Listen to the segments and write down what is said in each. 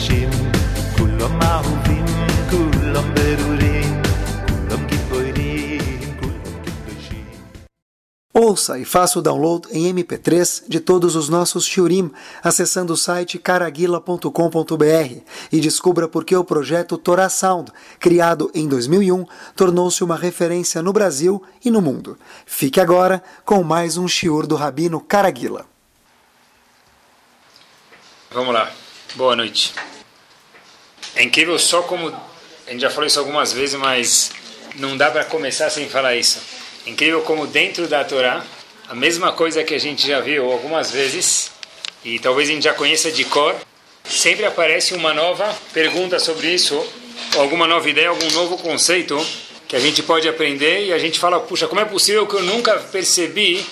קדושים, כולם אהובים, כולם ברורים, כולם גיבורים, כולם קדושים. Ouça e faça o download em MP3 de todos os nossos shiurim acessando o site caraguila.com.br e descubra por que o projeto Torah Sound, criado em 2001, tornou-se uma referência no Brasil e no mundo. Fique agora com mais um shiur do Rabino Caraguila. Vamos lá. Boa noite. É incrível só como. A gente já falou isso algumas vezes, mas não dá para começar sem falar isso. É incrível como dentro da Torá, a mesma coisa que a gente já viu algumas vezes, e talvez a gente já conheça de cor, sempre aparece uma nova pergunta sobre isso, alguma nova ideia, algum novo conceito que a gente pode aprender e a gente fala, puxa, como é possível que eu nunca percebi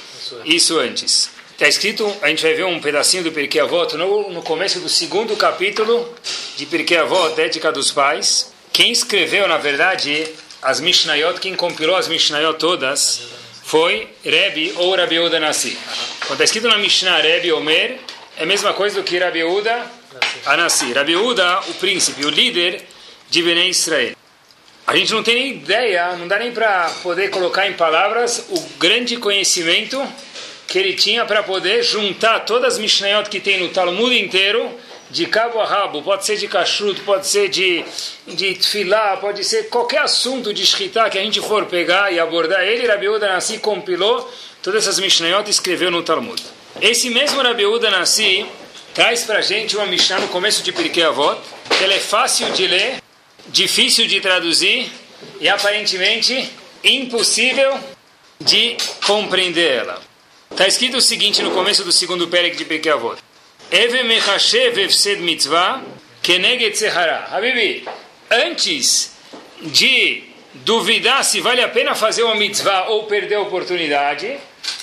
isso antes? Está escrito, a gente vai ver um pedacinho do Pirkei Avot no, no começo do segundo capítulo de Pirkei Avot, Ética dos Pais. Quem escreveu, na verdade, as Mishnayot, quem compilou as Mishnayot todas, foi Rebbe ou Rabi Uda Nassi. Quando está escrito na Mishnah Rebbe Omer, é a mesma coisa do que Rabi Uda Anassi. Rabi Uda, o príncipe, o líder de Bnei Israel. A gente não tem nem ideia, não dá nem para poder colocar em palavras o grande conhecimento que ele tinha para poder juntar todas as Mishnayot que tem no Talmud inteiro, de cabo a rabo, pode ser de kashrut, pode ser de, de tefilá, pode ser qualquer assunto de shkita que a gente for pegar e abordar ele, Rabi Uda Nassi compilou todas essas Mishnayot e escreveu no Talmud. Esse mesmo Rabi Uda Nassi traz para a gente uma Mishnah no começo de Pirkei Avot, que ela é fácil de ler, difícil de traduzir e aparentemente impossível de compreender ela. Está escrito o seguinte no começo do segundo Perek de Pirkei Avot. Eve mechashev efsed mitzvah sehara. Habibi, antes de duvidar se vale a pena fazer uma mitzvah ou perder a oportunidade,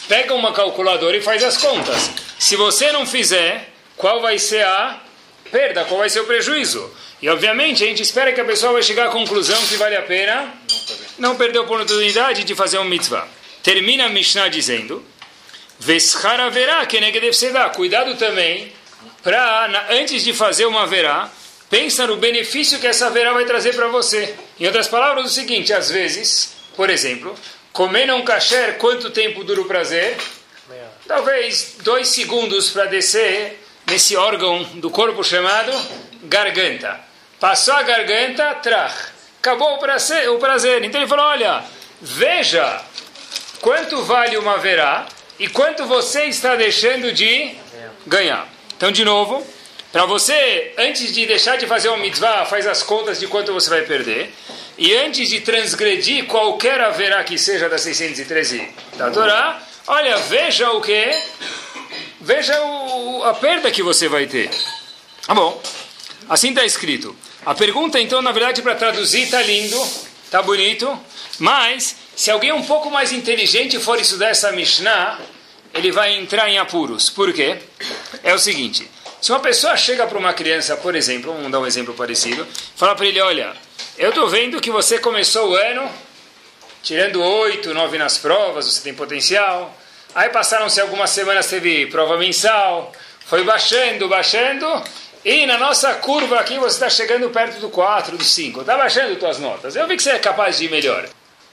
pega uma calculadora e faz as contas. Se você não fizer, qual vai ser a perda, qual vai ser o prejuízo? E obviamente a gente espera que a pessoa vai chegar à conclusão que vale a pena não perder a oportunidade de fazer uma mitzvah. Termina a Mishnah dizendo Veschara verá, que deve ser dar. Cuidado também, para antes de fazer uma verá, pensa no benefício que essa verá vai trazer para você. Em outras palavras, o seguinte: às vezes, por exemplo, comer um kasher, quanto tempo dura o prazer? Talvez dois segundos para descer nesse órgão do corpo chamado garganta. Passou a garganta, trach. Acabou o prazer, o prazer. Então ele falou: olha, veja quanto vale uma verá e quanto você está deixando de ganhar. Então, de novo, para você, antes de deixar de fazer uma mitzvah, faz as contas de quanto você vai perder. E antes de transgredir qualquer haverá que seja das 613 da Torá, olha, veja o que? Veja o, a perda que você vai ter. Tá bom. Assim está escrito. A pergunta, então, na verdade, para traduzir, está lindo, está bonito, mas se alguém um pouco mais inteligente for estudar essa Mishnah, ele vai entrar em apuros. Por quê? É o seguinte: se uma pessoa chega para uma criança, por exemplo, vamos dar um exemplo parecido, fala para ele: Olha, eu estou vendo que você começou o ano tirando oito, nove nas provas, você tem potencial. Aí passaram-se algumas semanas, teve prova mensal, foi baixando, baixando, e na nossa curva aqui você está chegando perto do 4, do 5. Está baixando suas notas. Eu vi que você é capaz de ir melhor.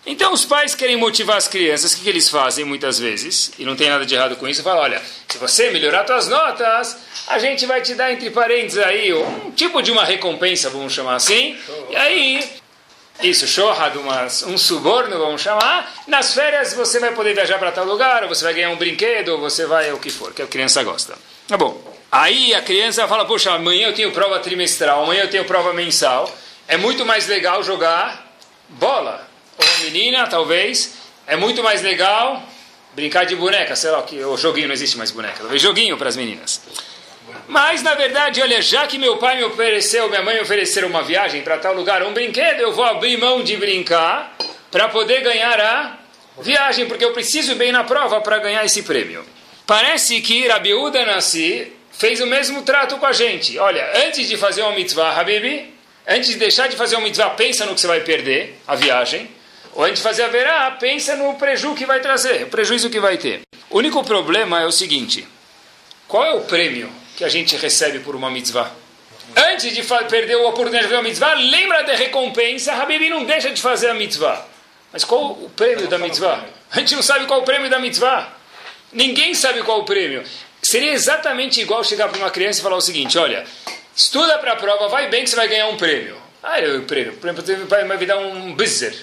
Então os pais querem motivar as crianças, o que, que, eles fazem muitas vezes, e não tem nada de errado com isso, falam, olha, se você melhorar suas notas, a gente vai te dar entre parênteses aí um tipo de uma recompensa, vamos chamar assim, e aí, isso, shohad, um suborno, vamos chamar, nas férias você vai poder viajar para tal lugar, ou você vai ganhar um brinquedo, ou você vai o que for, que a criança gosta. Tá bom. Aí a criança fala, poxa, amanhã eu tenho prova trimestral, amanhã eu tenho prova mensal, é muito mais legal jogar bola. Ou uma menina, talvez, é muito mais legal brincar de boneca, sei lá, que o joguinho não existe mais boneca, talvez joguinho para as meninas. Mas na verdade, olha, já que meu pai me ofereceu, minha mãe me uma viagem para tal lugar, um brinquedo, eu vou abrir mão de brincar para poder ganhar a viagem, porque eu preciso bem na prova para ganhar esse prêmio. Parece que Rabiuda Nassi fez o mesmo trato com a gente. Olha, antes de fazer uma mitzvah, Habibi, antes de deixar de fazer uma mitzvah, pensa no que você vai perder, a viagem. Ou antes de fazer a verá, pensa no prejuízo que vai trazer, o prejuízo que vai ter. O único problema é o seguinte: qual é o prêmio que a gente recebe por uma mitzvah? Antes de perder a oportunidade de fazer a mitzvah, lembra da recompensa, Habibi não deixa de fazer a mitzvah. Mas qual o prêmio da mitzvah? A gente não sabe qual o prêmio da mitzvah. Ninguém sabe qual o prêmio. Seria exatamente igual chegar para uma criança e falar o seguinte: olha, estuda para a prova, vai bem que você vai ganhar um prêmio. Ah, é o prêmio. O prêmio vai me dar um bizzer.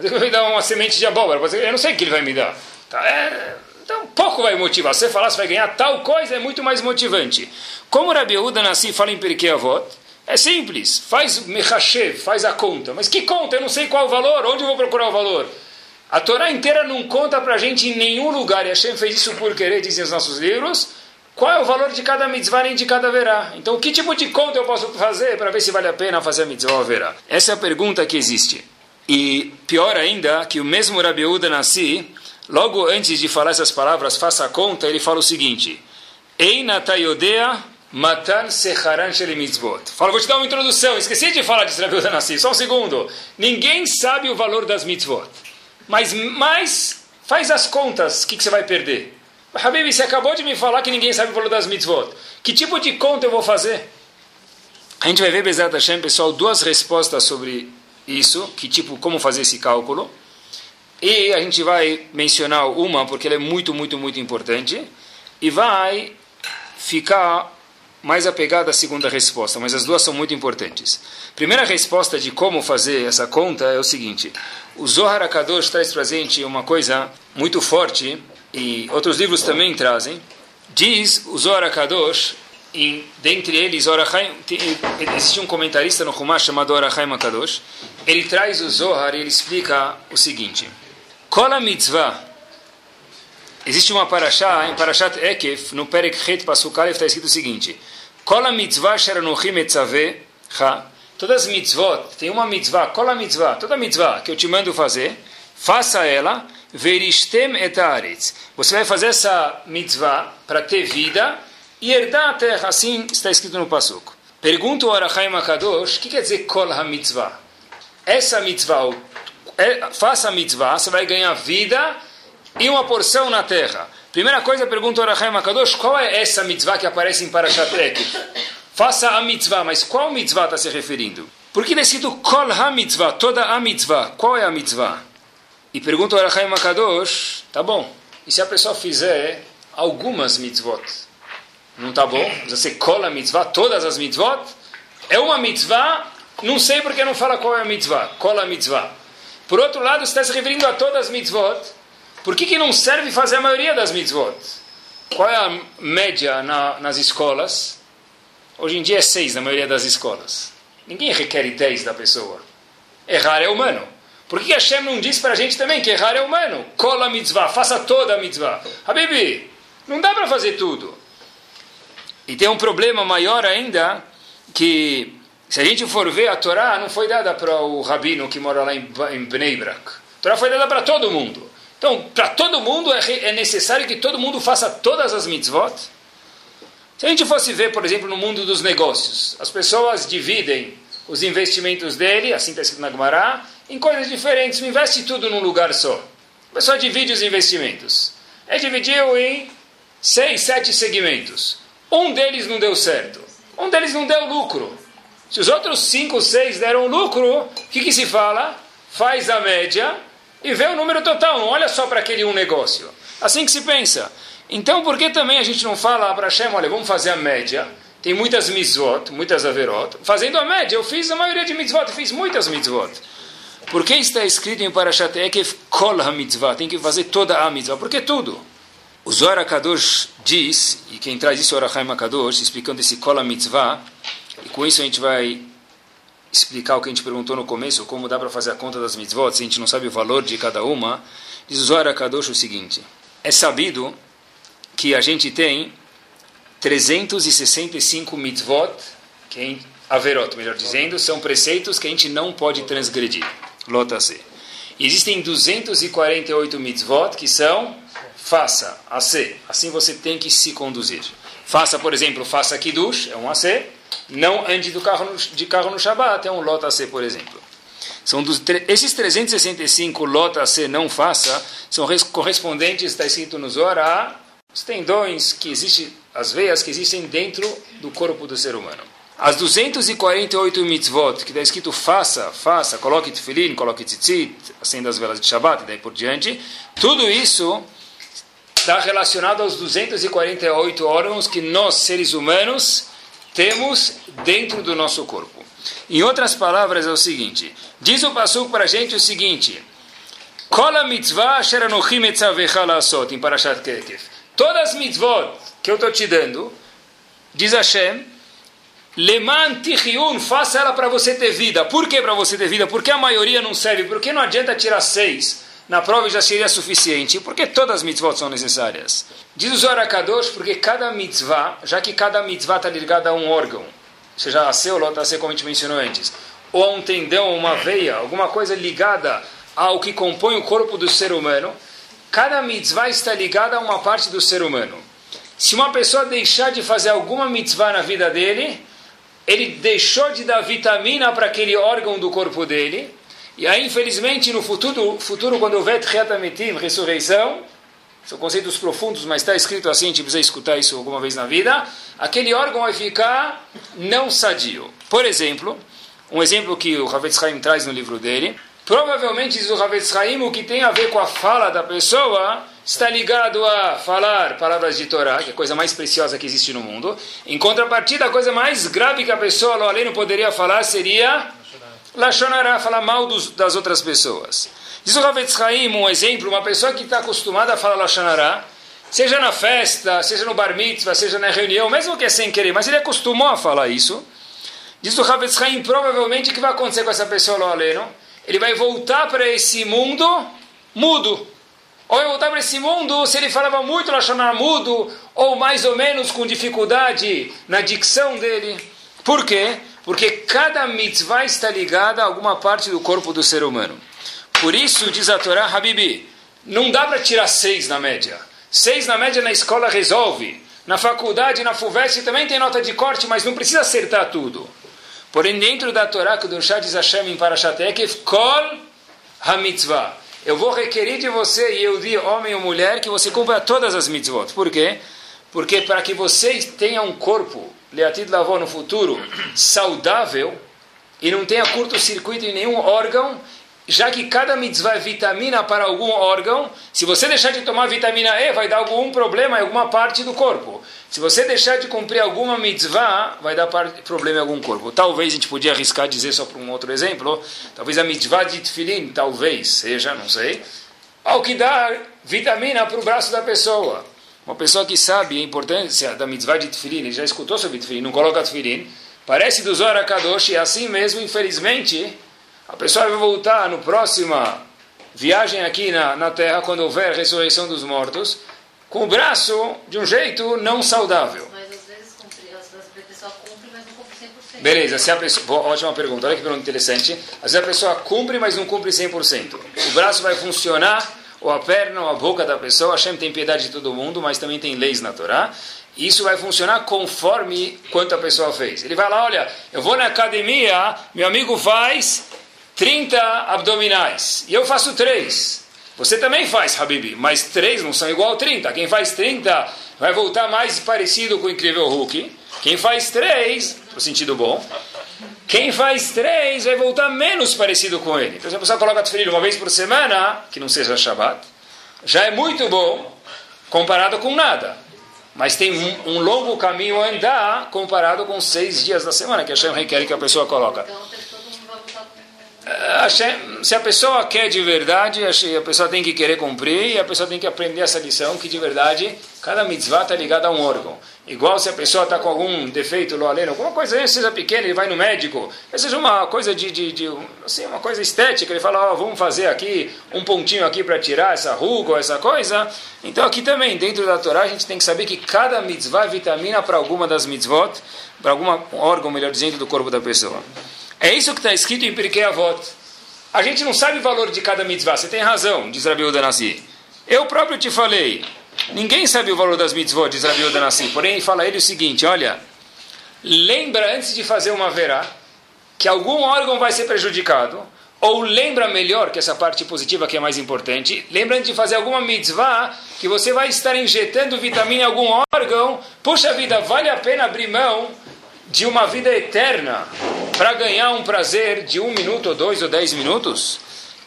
Vai me dar uma semente de abóbora. Eu não sei o que ele vai me dar. Tá? É, então, pouco vai motivar. Você falar se vai ganhar tal coisa é muito mais motivante. Como Rabi Yehuda Nassi fala em Perikei Avot, é simples. Faz mechashev, faz a conta. Mas que conta? Eu não sei qual o valor. Onde eu vou procurar o valor? A Torá inteira não conta para a gente em nenhum lugar, e Hashem fez isso por querer, dizem os nossos livros, qual é o valor de cada mitzvah nem de cada verá. Então, que tipo de conta eu posso fazer para ver se vale a pena fazer a mitzvah ou verá? Essa é a pergunta que existe. E pior ainda, que o mesmo Rabi Uda Nassi, logo antes de falar essas palavras, faça a conta, ele fala o seguinte, Eina tayodea matan secharan mitzvot. Fala, vou te dar uma introdução, esqueci de falar de Rabi Uda Nassi, só um segundo. Ninguém sabe o valor das mitzvot. Mas mais faz as contas, o que, que você vai perder? Habib, você acabou de me falar que ninguém sabe o valor das mitzvot. Que tipo de conta eu vou fazer? A gente vai ver, Bezat Hashem, pessoal, duas respostas sobre isso, que tipo, como fazer esse cálculo. E a gente vai mencionar uma, porque ela é muito, muito, muito importante. E vai ficar mais apegada à segunda resposta, mas as duas são muito importantes. Primeira resposta de como fazer essa conta é o seguinte: o Zohar Akadosh traz para gente uma coisa muito forte, e outros livros também trazem. Diz o Zohar Akadosh, em, dentre eles, existe um comentarista no Humash chamado Orachaim Akadosh, ele traz o Zohar e ele explica o seguinte: Kola mitzvah. Existe uma parashá, em Parashat Ekef, no Perek Het Pasukalev, está escrito o seguinte: Kola mitzvah sheranuchim etzaveh ha Todas as mitzvot, tem uma mitzvah, qual a mitzvah? Toda mitzvah que eu te mando fazer, faça ela, veristem etaretz. Você vai fazer essa mitzvah para ter vida e herdar a terra, assim está escrito no Passuco. Pergunta o Arachai Makadosh, o que quer dizer kol ha-mitzvah? Essa mitzvah, é, faça a mitzvah, você vai ganhar vida e uma porção na terra. Primeira coisa, pergunta o Arachai Makadosh, qual é essa mitzvah que aparece em Parashat Ekif? faça a mitzvah, mas qual mitzvah está se referindo? Por que decido kol ha mitzvah, toda a mitzvah? Qual é a mitzvah? E pergunta o Arachaim Makadosh, tá bom, e se a pessoa fizer algumas mitzvot? Não tá bom? Você cola a mitzvah, todas as mitzvot? É uma mitzvah, não sei porque não fala qual é a mitzvah, cola a mitzvah. Por outro lado, está se referindo a todas as mitzvot, por que, que não serve fazer a maioria das mitzvot? Qual é a média na, nas escolas? Hoje em dia é seis na maioria das escolas. Ninguém requer dez da pessoa. Errar é humano. Por que Hashem não diz para a gente também que errar é humano? Cola a mitzvah, faça toda a mitzvah. Habibi, não dá para fazer tudo. E tem um problema maior ainda, que se a gente for ver, a Torá não foi dada para o rabino que mora lá em, Bnei Brak. A Torá foi dada para todo mundo. Então, para todo mundo é, é necessário que todo mundo faça todas as mitzvot. Se a gente fosse ver, por exemplo, no mundo dos negócios, as pessoas dividem os investimentos dele, assim está escrito na Gumará, em coisas diferentes, não investe tudo num lugar só. A pessoa divide os investimentos. Ele dividiu em seis, sete segmentos. Um deles não deu certo. Um deles não deu lucro. Se os outros cinco, seis deram lucro, o que, que se fala? Faz a média e vê o número total. Não olha só para aquele um negócio. Assim que se pensa. Então, por que também a gente não fala para Hashem, olha, vamos fazer a média? Tem muitas mitzvot, muitas averot. Fazendo a média, eu fiz a maioria de mitzvot, fiz muitas mitzvot. Por que está escrito em Parashat Ekef, kol ha-mitzvah? Tem que fazer toda a mitzvah. Por que tudo? O Zohar Kadosh diz, e quem traz isso é o Arachaim explicando esse kol ha-mitzvah, e com isso a gente vai explicar o que a gente perguntou no começo, como dá para fazer a conta das mitzvot, se a gente não sabe o valor de cada uma. Diz o Zohar Kadosh o seguinte, é sabido que a gente tem 365 mitzvot, que é averot, melhor dizendo, são preceitos que a gente não pode transgredir. Lota C. Existem 248 mitzvot que são faça, AC. Assim você tem que se conduzir. Faça, por exemplo, faça kiddush, é um AC. Não ande do carro no, de carro no Shabbat, é um lota AC, por exemplo. São dos, esses 365 lota AC não faça são correspondentes, está escrito no Zohar, a os tendões que existem, as veias que existem dentro do corpo do ser humano. as 248 mitzvot, que está escrito faça, faça, coloque tefilim, coloque tzitzit, acenda as velas de Shabbat e daí por diante, tudo isso está relacionado aos 248 órgãos que nós, seres humanos, temos dentro do nosso corpo. Em outras palavras, é o seguinte: diz o Pasuk para a gente o seguinte. Todas as mitzvot que eu estou te dando, diz Hashem, Leman tichiyun, faça ela para você ter vida. Por que para você ter vida? Porque a maioria não serve. Porque não adianta tirar seis na prova já seria suficiente, porque todas as mitzvot são necessárias. Diz o Zohar Kadosh, porque cada mitzvah, já que cada mitzvah está ligada a um órgão, seja a ou a como a gente mencionou antes, ou a um tendão, uma veia, alguma coisa ligada ao que compõe o corpo do ser humano, cada mitzvah está ligada a uma parte do ser humano. Se uma pessoa deixar de fazer alguma mitzvah na vida dele, ele deixou de dar vitamina para aquele órgão do corpo dele, e aí, infelizmente, no futuro, futuro quando houver Tchiatamitim, ressurreição, são conceitos profundos, mas está escrito assim, a gente precisa escutar isso alguma vez na vida, aquele órgão vai ficar não sadio. Por exemplo, um exemplo que o Havetz Haim traz no livro dele, provavelmente diz o Havetz Haim, o que tem a ver com a fala da pessoa está ligado a falar palavras de Torá, que é a coisa mais preciosa que existe no mundo. Em contrapartida, a coisa mais grave que a pessoa, além não poderia falar, seria Lachonará, falar mal dos, das outras pessoas. Diz o Ravetz Haim, um exemplo, uma pessoa que está acostumada a falar Lachonará, seja na festa, seja no bar mitzvah, seja na reunião, mesmo que é sem querer, mas ele acostumou a falar isso. Diz o Ravetz Haim, provavelmente o que vai acontecer com essa pessoa, lo aleno? Ele vai voltar para esse mundo mudo. Ou vai voltar para esse mundo, se ele falava muito Lachonará mudo, ou mais ou menos com dificuldade na dicção dele. Por quê? Porque cada mitzvah está ligada a alguma parte do corpo do ser humano. Por isso, diz a Torá, Habibi, não dá para tirar seis na média. Seis na média na escola resolve. Na faculdade, na FUVEST também tem nota de corte, mas não precisa acertar tudo. Porém, dentro da Torá, que o Durshá diz Hashem em Parashatekef, Kol HaMitzvah. Eu vou requerer de você, e eu digo, homem ou mulher, que você cumpra todas as mitzvot. Por quê? Porque para que você tenha um corpo Leatid Lavó no futuro saudável e não tenha curto-circuito em nenhum órgão, já que cada mitzvah é vitamina para algum órgão, se você deixar de tomar vitamina E, vai dar algum problema em alguma parte do corpo. Se você deixar de cumprir alguma mitzvah, vai dar problema em algum corpo. Talvez a gente podia arriscar dizer só para um outro exemplo, talvez a mitzvah de tefilin, talvez seja, não sei, ao que dá vitamina para o braço da pessoa. Uma pessoa que sabe a importância da mitzvah de tefilim, ele já escutou sobre tefilim, não coloca tefilim, parece do Zohar Kadosh, e assim mesmo, infelizmente, a pessoa vai voltar no próxima viagem aqui na, na Terra, quando houver ressurreição dos mortos, com o braço de um jeito não saudável. Mas às vezes a pessoa cumpre, mas não cumpre 100%. Beleza, se a pessoa, ótima pergunta, olha que pergunta interessante. Às vezes a pessoa cumpre, mas não cumpre 100%. O braço vai funcionar ou a perna ou a boca da pessoa. Hashem tem piedade de todo mundo, mas também tem leis na Torá. Isso vai funcionar conforme quanto a pessoa fez. Ele vai lá, olha, eu vou na academia, meu amigo faz 30 abdominais e eu faço 3. Você também faz, Habibi, mas 3 não são igual a 30. Quem faz 30 vai voltar mais parecido com o incrível Hulk. Quem faz 3, no sentido bom, quem faz três vai voltar menos parecido com ele. Então, se a pessoa coloca tefilim uma vez por semana, que não seja Shabbat, já é muito bom comparado com nada. Mas tem um, um longo caminho a andar comparado com seis dias da semana que a Shem requer que a pessoa coloca. Então, voltar com se a pessoa quer de verdade, a pessoa tem que querer cumprir e a pessoa tem que aprender essa lição que de verdade cada mitzvah está ligada a um órgão. Igual se a pessoa está com algum defeito, loaleno, alguma coisa, seja pequena, ele vai no médico, seja uma coisa de, de, de assim, uma coisa estética, ele fala, oh, vamos fazer aqui um pontinho aqui para tirar essa ruga ou essa coisa. Então aqui também, dentro da Torá, a gente tem que saber que cada mitzvah vitamina para alguma das mitzvot, para algum órgão, melhor dizendo, do corpo da pessoa. É isso que está escrito em Pirkei Avot. A gente não sabe o valor de cada mitzvah. Você tem razão, diz Rabi Udanassi. Eu próprio te falei. Ninguém sabe o valor das mitzvot, diz Rabi Udanassi. Porém, fala ele o seguinte, olha. Lembra antes de fazer uma verá que algum órgão vai ser prejudicado. Ou lembra melhor, que essa parte positiva que é mais importante, lembra antes de fazer alguma mitzvah, que você vai estar injetando vitamina em algum órgão, puxa vida, vale a pena abrir mão de uma vida eterna para ganhar um prazer de um minuto, ou dois, ou dez minutos?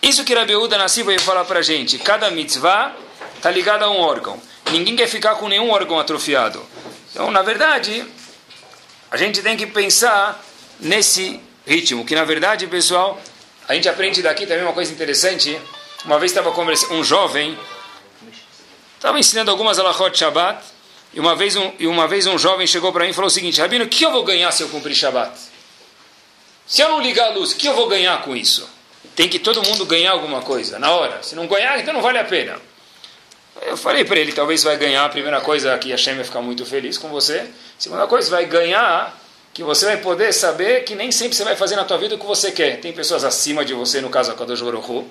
Isso que Rabi Uda Nassi vai falar para gente. Cada mitzvah está ligada a um órgão. Ninguém quer ficar com nenhum órgão atrofiado. Então, na verdade, a gente tem que pensar nesse ritmo, que na verdade, pessoal, a gente aprende daqui também uma coisa interessante. Uma vez estava conversando, um jovem estava ensinando algumas alahot Shabbat, e uma vez um, e uma vez um jovem chegou para mim e falou o seguinte: Rabino, o que eu vou ganhar se eu cumprir Shabbat? Se eu não ligar a luz, o que eu vou ganhar com isso? Tem que todo mundo ganhar alguma coisa na hora. Se não ganhar, então não vale a pena. Eu falei para ele, talvez vai ganhar, a primeira coisa que a Hashem vai ficar muito feliz com você. Segunda coisa, vai ganhar que você vai poder saber que nem sempre você vai fazer na tua vida o que você quer. Tem pessoas acima de você, no caso a Kadosh Baruch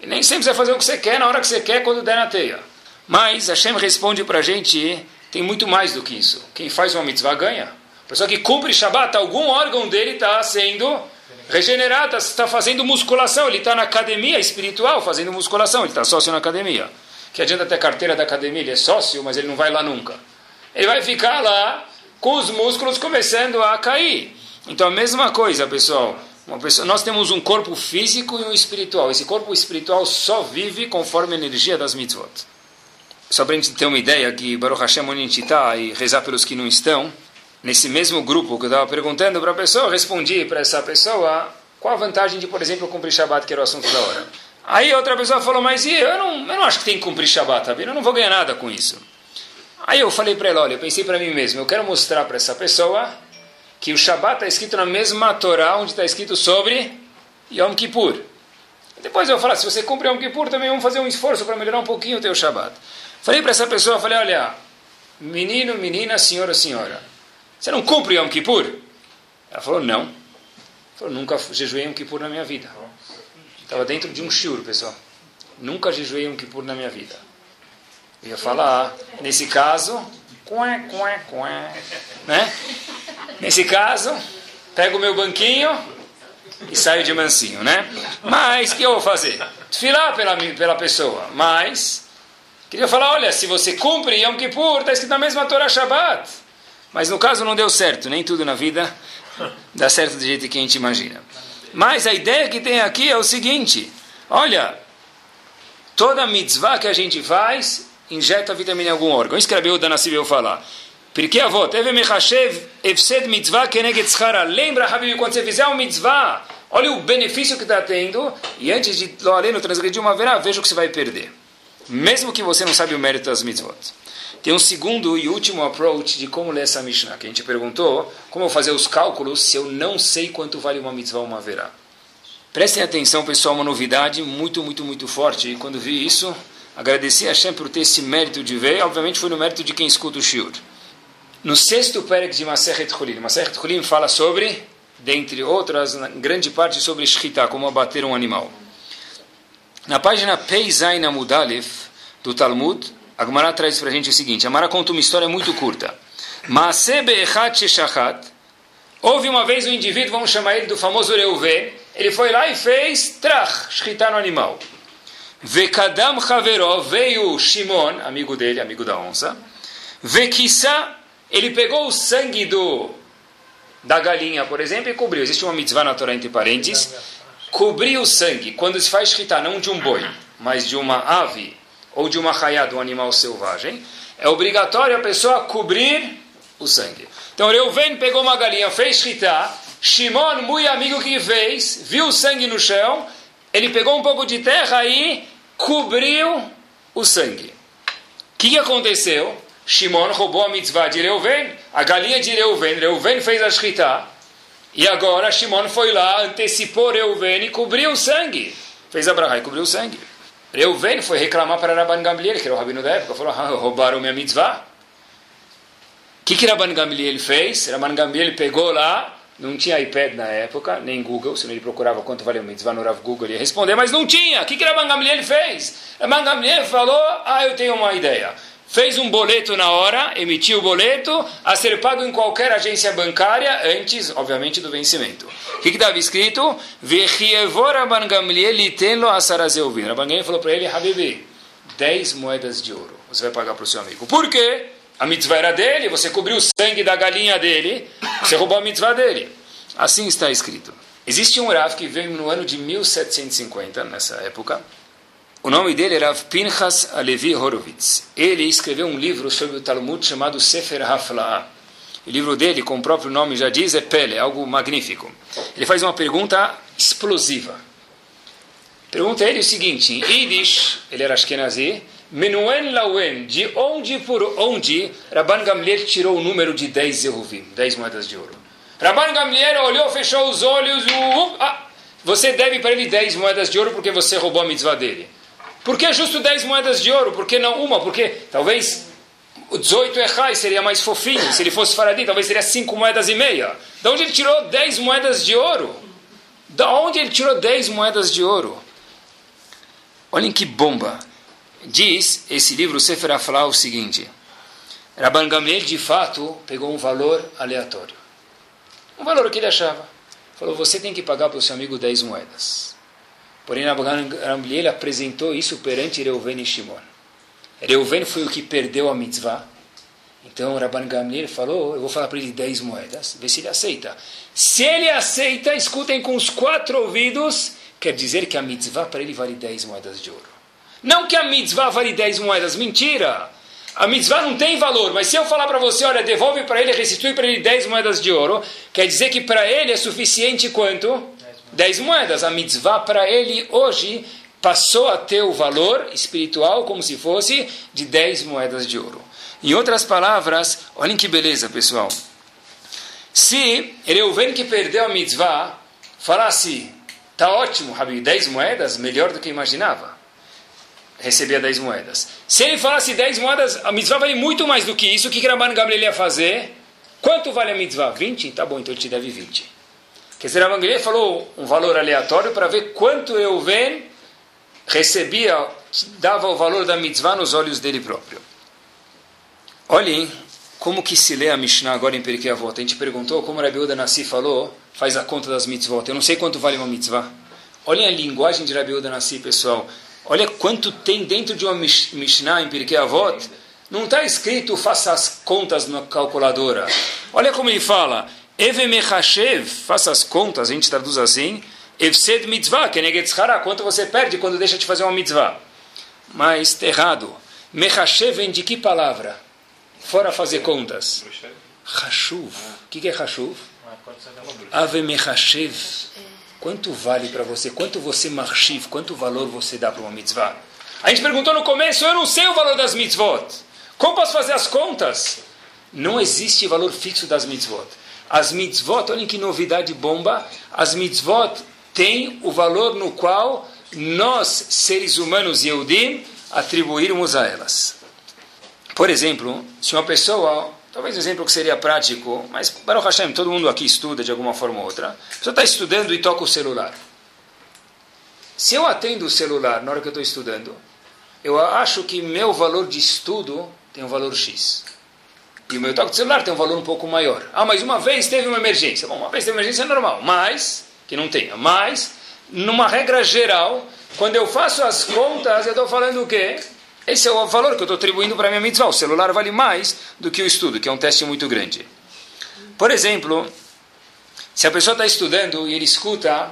e nem sempre você vai fazer o que você quer na hora que você quer, quando der na teia. Mas a Hashem responde para a gente, tem muito mais do que isso. Quem faz uma mitzvah ganha. A pessoa que cumpre Shabbat, algum órgão dele está sendo regenerado, está fazendo musculação, ele está na academia espiritual fazendo musculação, ele está sócio na academia que adianta ter carteira da academia, ele é sócio, mas ele não vai lá nunca. Ele vai ficar lá com os músculos começando a cair. Então a mesma coisa, pessoal. Pessoa, nós temos um corpo físico e um espiritual. Esse corpo espiritual só vive conforme a energia das mitzvot. Só para a gente ter uma ideia que Baruch Hashem onde a gente está e rezar pelos que não estão, nesse mesmo grupo que eu estava perguntando para a pessoa, eu respondi para essa pessoa qual a vantagem de, por exemplo, cumprir Shabbat, que era o assunto da hora. Aí outra pessoa falou, mas e eu não, eu não acho que tem que cumprir Shabbat, vendo? Eu não vou ganhar nada com isso. Aí eu falei para ela, olha, eu pensei para mim mesmo, eu quero mostrar para essa pessoa que o Shabbat está escrito na mesma Torá, onde está escrito sobre Yom Kippur. Depois eu falo, se você cumpre Yom Kippur, também vamos fazer um esforço para melhorar um pouquinho o teu Shabbat. Falei para essa pessoa, falei, olha, menino, menina, senhora, senhora, você não cumpre Yom Kippur? Ela falou, não. Ela falou, nunca jejuei Yom Kippur na minha vida. Estava dentro de um shiur, pessoal. Nunca jejuei um Kippur na minha vida. Eu ia falar, nesse caso, cué, cué, cué, né? Nesse caso, pego o meu banquinho e saio de mansinho, né? Mas, o que eu vou fazer? Filar pela, pela pessoa. Mas, queria falar, olha, se você cumpre Yom Kippur, está escrito na mesma Torá Shabbat. Mas no caso não deu certo. Nem tudo na vida dá certo do jeito que a gente imagina. Mas a ideia que tem aqui é o seguinte: olha, toda mitzvah que a gente faz injeta vitamina em algum órgão. Isso que Rabi Uda falar. Porque avô, teve mechashev efsed mitzvah keneget tzchara. Lembra, Rabi, quando você fizer um mitzvah, olha o benefício que está tendo, e antes de lo aleno transgredir uma verá, veja o que você vai perder. Mesmo que você não sabe o mérito das mitzvot. Tem um segundo e último approach de como ler essa Mishnah, que a gente perguntou como eu fazer os cálculos se eu não sei quanto vale uma mitzvah uma verá. Prestem atenção, pessoal, uma novidade muito, muito, muito forte. E quando vi isso, agradeci a Hashem por ter esse mérito de ver. Obviamente foi no mérito de quem escuta o Shiur. No sexto perek de Masechet Chulim, Masechet Chulim fala sobre, dentre outras, grande parte sobre Shchita, como abater um animal. Na página Peizain Amudalef do Talmud, a Gemara traz para a gente o seguinte: a Mara conta uma história muito curta. Houve uma vez um indivíduo, vamos chamar ele do famoso Reuvé, ele foi lá e fez trach, shkita no animal. Vekadam Haveró, veio Shimon, amigo dele, amigo da onça. Vekissa, ele pegou o sangue do, da galinha, por exemplo, e cobriu. Existe uma mitzvah na Torá entre parênteses. Cobriu o sangue, quando se faz shkita, não de um boi, mas de uma ave ou de uma raia de um animal selvagem, é obrigatório a pessoa cobrir o sangue. Então Reuven pegou uma galinha, fez shita, Shimon, muito amigo que fez, viu o sangue no chão, ele pegou um pouco de terra e cobriu o sangue. O que, aconteceu? Shimon roubou a mitzvah de Reuven, a galinha de Reuven, Reuven fez a shita, e agora Shimon foi lá, antecipou Reuven e cobriu o sangue. Fez a e cobriu o sangue. Reuven foi reclamar para Rabban Gamliel, que era o rabino da época, falou, ah, roubaram minha mitzvah. O que, que Rabban Gamliel fez? Rabban Gamliel pegou lá, não tinha iPad na época, nem Google, se ele procurava quanto valia o mitzvah no Rav Google, ele ia responder, mas não tinha. O que, que Rabban Gamliel fez? Rabban Gamliel falou, ah, eu tenho uma ideia fez um boleto na hora, emitiu o boleto, a ser pago em qualquer agência bancária antes, obviamente, do vencimento. O que estava escrito? Rabban Gamliel falou para ele, Habibi, 10 moedas de ouro. Você vai pagar para o seu amigo. Por quê? A mitzvah era dele, você cobriu o sangue da galinha dele. Você roubou a mitzvah dele. Assim está escrito. Existe um Rav que veio no ano de 1750, nessa época. O nome dele era Pinchas Alevi Horowitz. Ele escreveu um livro sobre o Talmud chamado Sefer Hafla'ah. O livro dele, com o próprio nome já diz, é Pele, algo magnífico. Ele faz uma pergunta explosiva. Pergunta ele o seguinte, em Yiddish, ele era Ashkenazi, Menuen Lauen, de onde por onde Rabban Gamliel tirou o número de 10 Zeruvim, 10 moedas de ouro? Rabban Gamliel olhou, fechou os olhos, uh, ah, você deve para ele 10 moedas de ouro porque você roubou a mitzvah dele. Por que justo 10 moedas de ouro? Por que não uma? Porque talvez o 18 errais seria mais fofinho. Se ele fosse faradim, talvez seria 5 moedas e meia. De onde ele tirou 10 moedas de ouro? Da onde ele tirou 10 moedas de ouro? Olhem que bomba. Diz esse livro Sefer o seguinte. Rabban Gamliel, de fato, pegou um valor aleatório. Um valor que ele achava. Falou, você tem que pagar para o seu amigo 10 moedas. Porém, Rabban Gamliel apresentou isso perante Reuven e Shimon. Reuven foi o que perdeu a mitzvah. Então, Rabban Gamliel falou, eu vou falar para ele 10 moedas, ver se ele aceita. Se ele aceita, escutem com os quatro ouvidos, quer dizer que a mitzvah para ele vale 10 moedas de ouro. Não que a mitzvah vale 10 moedas, mentira! A mitzvah não tem valor, mas se eu falar para você, olha, devolve para ele, restitui para ele 10 moedas de ouro, quer dizer que para ele é suficiente quanto? 10 moedas. A mitzvah para ele hoje passou a ter o valor espiritual como se fosse de 10 moedas de ouro. Em outras palavras, olhem que beleza, pessoal. Se Reuven que perdeu a mitzvah falasse, tá ótimo, Rabi, 10 moedas, melhor do que imaginava. Recebia 10 moedas. Se ele falasse 10 moedas, a mitzvah vale muito mais do que isso, o que Rabban Gabriel ia fazer? Quanto vale a mitzvah? 20? Tá bom, então ele te deve 20. Quer dizer, Gabriel falou um valor aleatório para ver quanto Reuven recebia, dava o valor da mitzvah nos olhos dele próprio. Olhem como que se lê a Mishnah agora em Perikei Avot. A gente perguntou, como Rabi Uda Nassi falou, faz a conta das mitzvot. Eu não sei quanto vale uma mitzvah. Olhem a linguagem de Rabi Uda Nassi, pessoal. Olha quanto tem dentro de uma Mishnah em Pirkei Avot. Não está escrito faça as contas na calculadora. Olha como ele fala. Eve mechashev, faça as contas, a gente traduz assim. Evsed mitzvah, keneged tzchara, quanto você perde quando deixa de fazer uma mitzvah. Mas está errado. Mechashev vem de que palavra? Fora fazer contas. Hashuv. O que, é Hashuv? Ave mechashev. Quanto vale para você? Quanto você marchiv? Quanto valor você dá para uma mitzvah? A gente perguntou no começo, eu não sei o valor das mitzvot. Como posso fazer as contas? Não existe valor fixo das mitzvot. As mitzvot, olhem que novidade bomba, as mitzvot têm o valor no qual nós, seres humanos Yehudim, atribuirmos a elas. Por exemplo, se uma pessoa, talvez um exemplo que seria prático, mas Baruch Hashem, todo mundo aqui estuda de alguma forma ou outra, a pessoa está estudando e toca o celular. Se eu atendo o celular na hora que eu estou estudando, eu acho que meu valor de estudo tem um valor X. E o meu toque de celular tem um valor um pouco maior. Ah, mas uma vez teve uma emergência. Bom, uma vez teve uma emergência é normal, mas, que não tenha, mas, numa regra geral, quando eu faço as contas, eu estou falando o quê? Esse é o valor que eu estou atribuindo para a minha mitzvah. O celular vale mais do que o estudo, que é um teste muito grande. Por exemplo, se a pessoa está estudando e ele escuta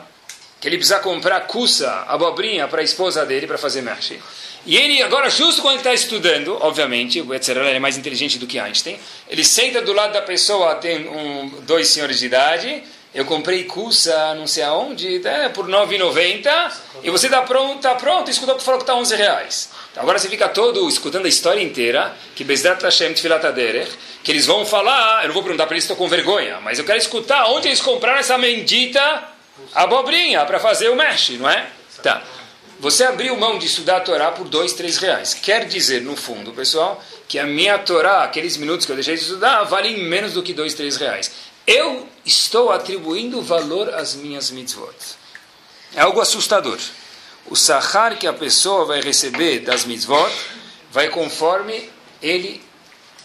que ele precisa comprar cussa, abobrinha para a esposa dele para fazer mesh. E ele, agora, justo quando ele está estudando, obviamente, o Etzerel é mais inteligente do que Einstein, ele senta do lado da pessoa, tem um, dois senhores de idade, eu comprei cussa não sei aonde, é, por R$ 9,90, e você está pronto, tá pronto, escutou que falou que está 11 reais. Então, agora você fica todo escutando a história inteira, que Bezdat Hashem Tfilat que eles vão falar, eu não vou perguntar para eles, estou com vergonha, mas eu quero escutar onde eles compraram essa bendita abobrinha para fazer o mesh, não é? Tá. Você abriu mão de estudar a Torá por dois, três reais. Quer dizer, no fundo, pessoal, que a minha Torá, aqueles minutos que eu deixei de estudar, valem menos do que dois, três reais. Eu estou atribuindo valor às minhas mitzvot. É algo assustador. O sahar que a pessoa vai receber das mitzvot vai conforme ele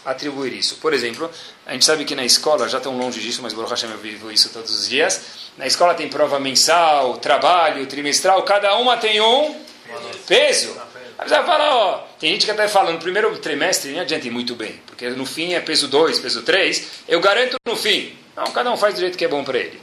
atribuir isso. Por exemplo, a gente sabe que na escola, já tão longe disso, mas Baruch Hashem eu vivo isso todos os dias, na escola tem prova mensal, trabalho, trimestral, cada uma tem um peso. Aí vai falar, ó, tem gente que até fala, no primeiro trimestre nem adianta ir muito bem, porque no fim é peso 2, peso 3, eu garanto no fim. Não, cada um faz do jeito que é bom para ele.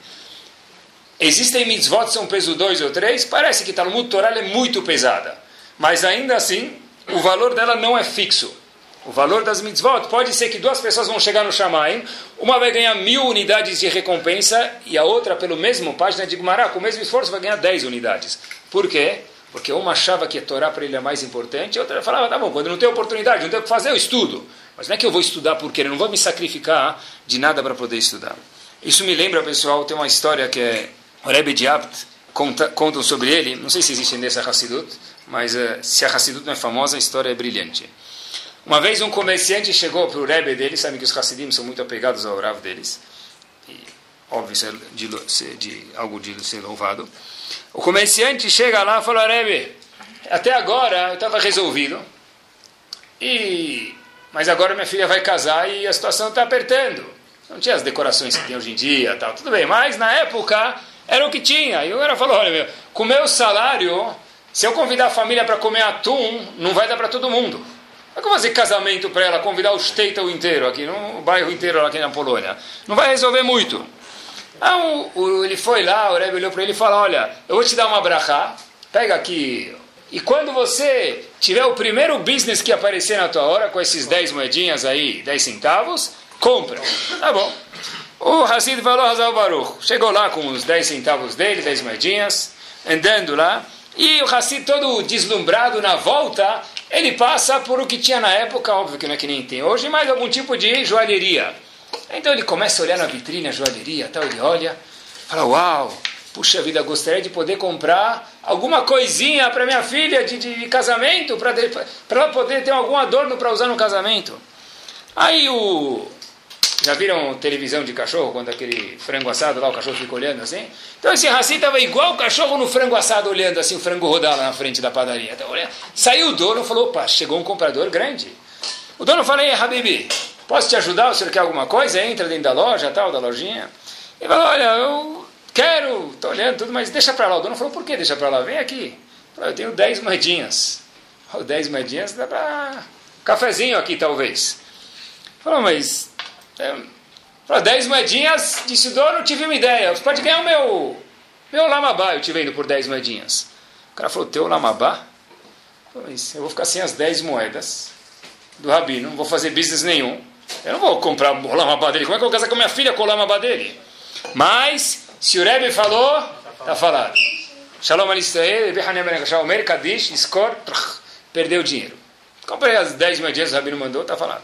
Existem mitzvot que são peso 2 ou 3, parece que Talmud Torah é muito pesada, mas ainda assim, o valor dela não é fixo. O valor das mitzvot pode ser que duas pessoas vão chegar no Shamaim, uma vai ganhar mil unidades de recompensa e a outra, pelo mesmo página de Gumará, com o mesmo esforço, vai ganhar 10 unidades. Por quê? Porque uma achava que a Torá para ele é mais importante, a outra falava, tá bom, quando não tem oportunidade, não tem o que fazer, eu estudo. Mas não é que eu vou estudar porque eu não vou me sacrificar de nada para poder estudar. Isso me lembra, pessoal, tem uma história que é o Rebbe de Abt, conta, contam sobre ele, não sei se existe nessa Hassidut, mas uh, se a Hassidut não é famosa, a história é brilhante. Uma vez um comerciante chegou para o Rebbe dele, sabe que os Hassidim são muito apegados ao Rav deles, e óbvio ser de, de, de algo de ser louvado. O comerciante chega lá e fala, Rebbe, até agora eu estava resolvido, e mas agora minha filha vai casar e a situação está apertando. Não tinha as decorações que tem hoje em dia, tal, tudo bem, mas na época era o que tinha. E o cara falou, olha, meu, com o meu salário, se eu convidar a família para comer atum, não vai dar para todo mundo. Como fazer casamento para ela, convidar o Statel inteiro aqui, no bairro inteiro aqui na Polônia. Não vai resolver muito. Ah, o, o, ele foi lá, o Rebbe olhou para ele e falou, olha, eu vou te dar uma brachá, pega aqui. E quando você tiver o primeiro business que aparecer na tua hora, com esses 10 moedinhas aí, 10 centavos, compra. Tá bom. O Hassid falou, Hazal Baruch. Chegou lá com os 10 centavos dele, 10 moedinhas, andando lá. E o Hassid todo deslumbrado na volta, ele passa por o que tinha na época, óbvio que não é que nem tem hoje, mas algum tipo de joalheria. Então ele começa a olhar na vitrine a joalheria, tal, ele olha, fala, uau, puxa vida, gostaria de poder comprar alguma coisinha para minha filha de, de, de casamento, para ela poder ter algum adorno para usar no casamento. Aí o... Já viram televisão de cachorro, quando aquele frango assado lá, o cachorro fica olhando assim? Então esse Raci estava igual o cachorro no frango assado, olhando assim, o frango rodar lá na frente da padaria. Então, olha, saiu o dono e falou, opa, chegou um comprador grande. O dono falou, ei, Habibi, posso te ajudar? O senhor quer alguma coisa? Entra dentro da loja, tal, da lojinha. Ele falou, olha, eu quero, estou olhando tudo, mas deixa para lá. O dono falou, por que deixa para lá? Vem aqui. Eu tenho 10 moedinhas. 10 moedinhas dá para cafezinho aqui, talvez. Falou, mas... É, falou, 10 moedinhas, disse o dono, tive uma ideia. Você pode ganhar o meu, meu lamabá, eu te vendo por 10 moedinhas. O cara falou, teu lamabá? Eu vou ficar sem as 10 moedas do rabino, não vou fazer business nenhum. Eu não vou comprar o lamabá dele. Como é que eu vou casar com minha filha com o lamabá dele? Mas, se o Rebbe falou, está falado. Shalom Alisrael, Omer Kadish, Skor, perdeu o dinheiro. Comprei as 10 moedinhas, o Rabino mandou, está falado.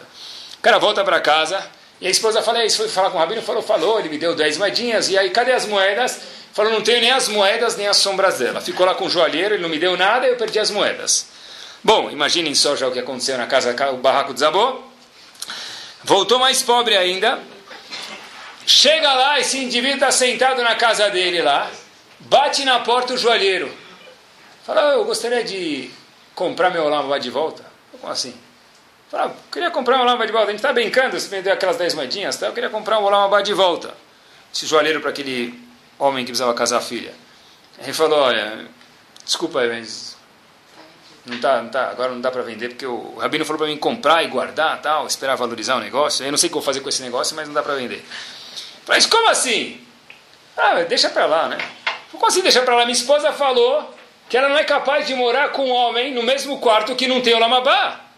O cara volta para casa, e a esposa fala, isso foi falar com o Rabino, falou, falou, ele me deu 10 moedinhas, e aí, cadê as moedas? Falou, não tenho nem as moedas, nem as sombras dela. Ficou lá com o joalheiro, ele não me deu nada, eu perdi as moedas. Bom, imaginem só já o que aconteceu na casa, o barraco desabou. Voltou mais pobre ainda. Chega lá, esse indivíduo está sentado na casa dele lá, bate na porta o joalheiro. Fala, eu gostaria de comprar meu lava de volta. Como assim? Fala, queria comprar meu lava de volta. A gente está brincando, você vendeu aquelas 10 moedinhas, tá? eu queria comprar um lava de volta. Esse joalheiro para aquele homem que precisava casar a filha. Ele falou, olha, desculpa aí, mas não tá, não tá, agora não dá para vender, porque o Rabino falou para mim comprar e guardar, tal, esperar valorizar o negócio. Eu não sei o que vou fazer com esse negócio, mas não dá para vender. Mas como assim? Ah, deixa para lá, né? Como assim deixa para lá? Minha esposa falou que ela não é capaz de morar com um homem no mesmo quarto que não tem o Lamabá.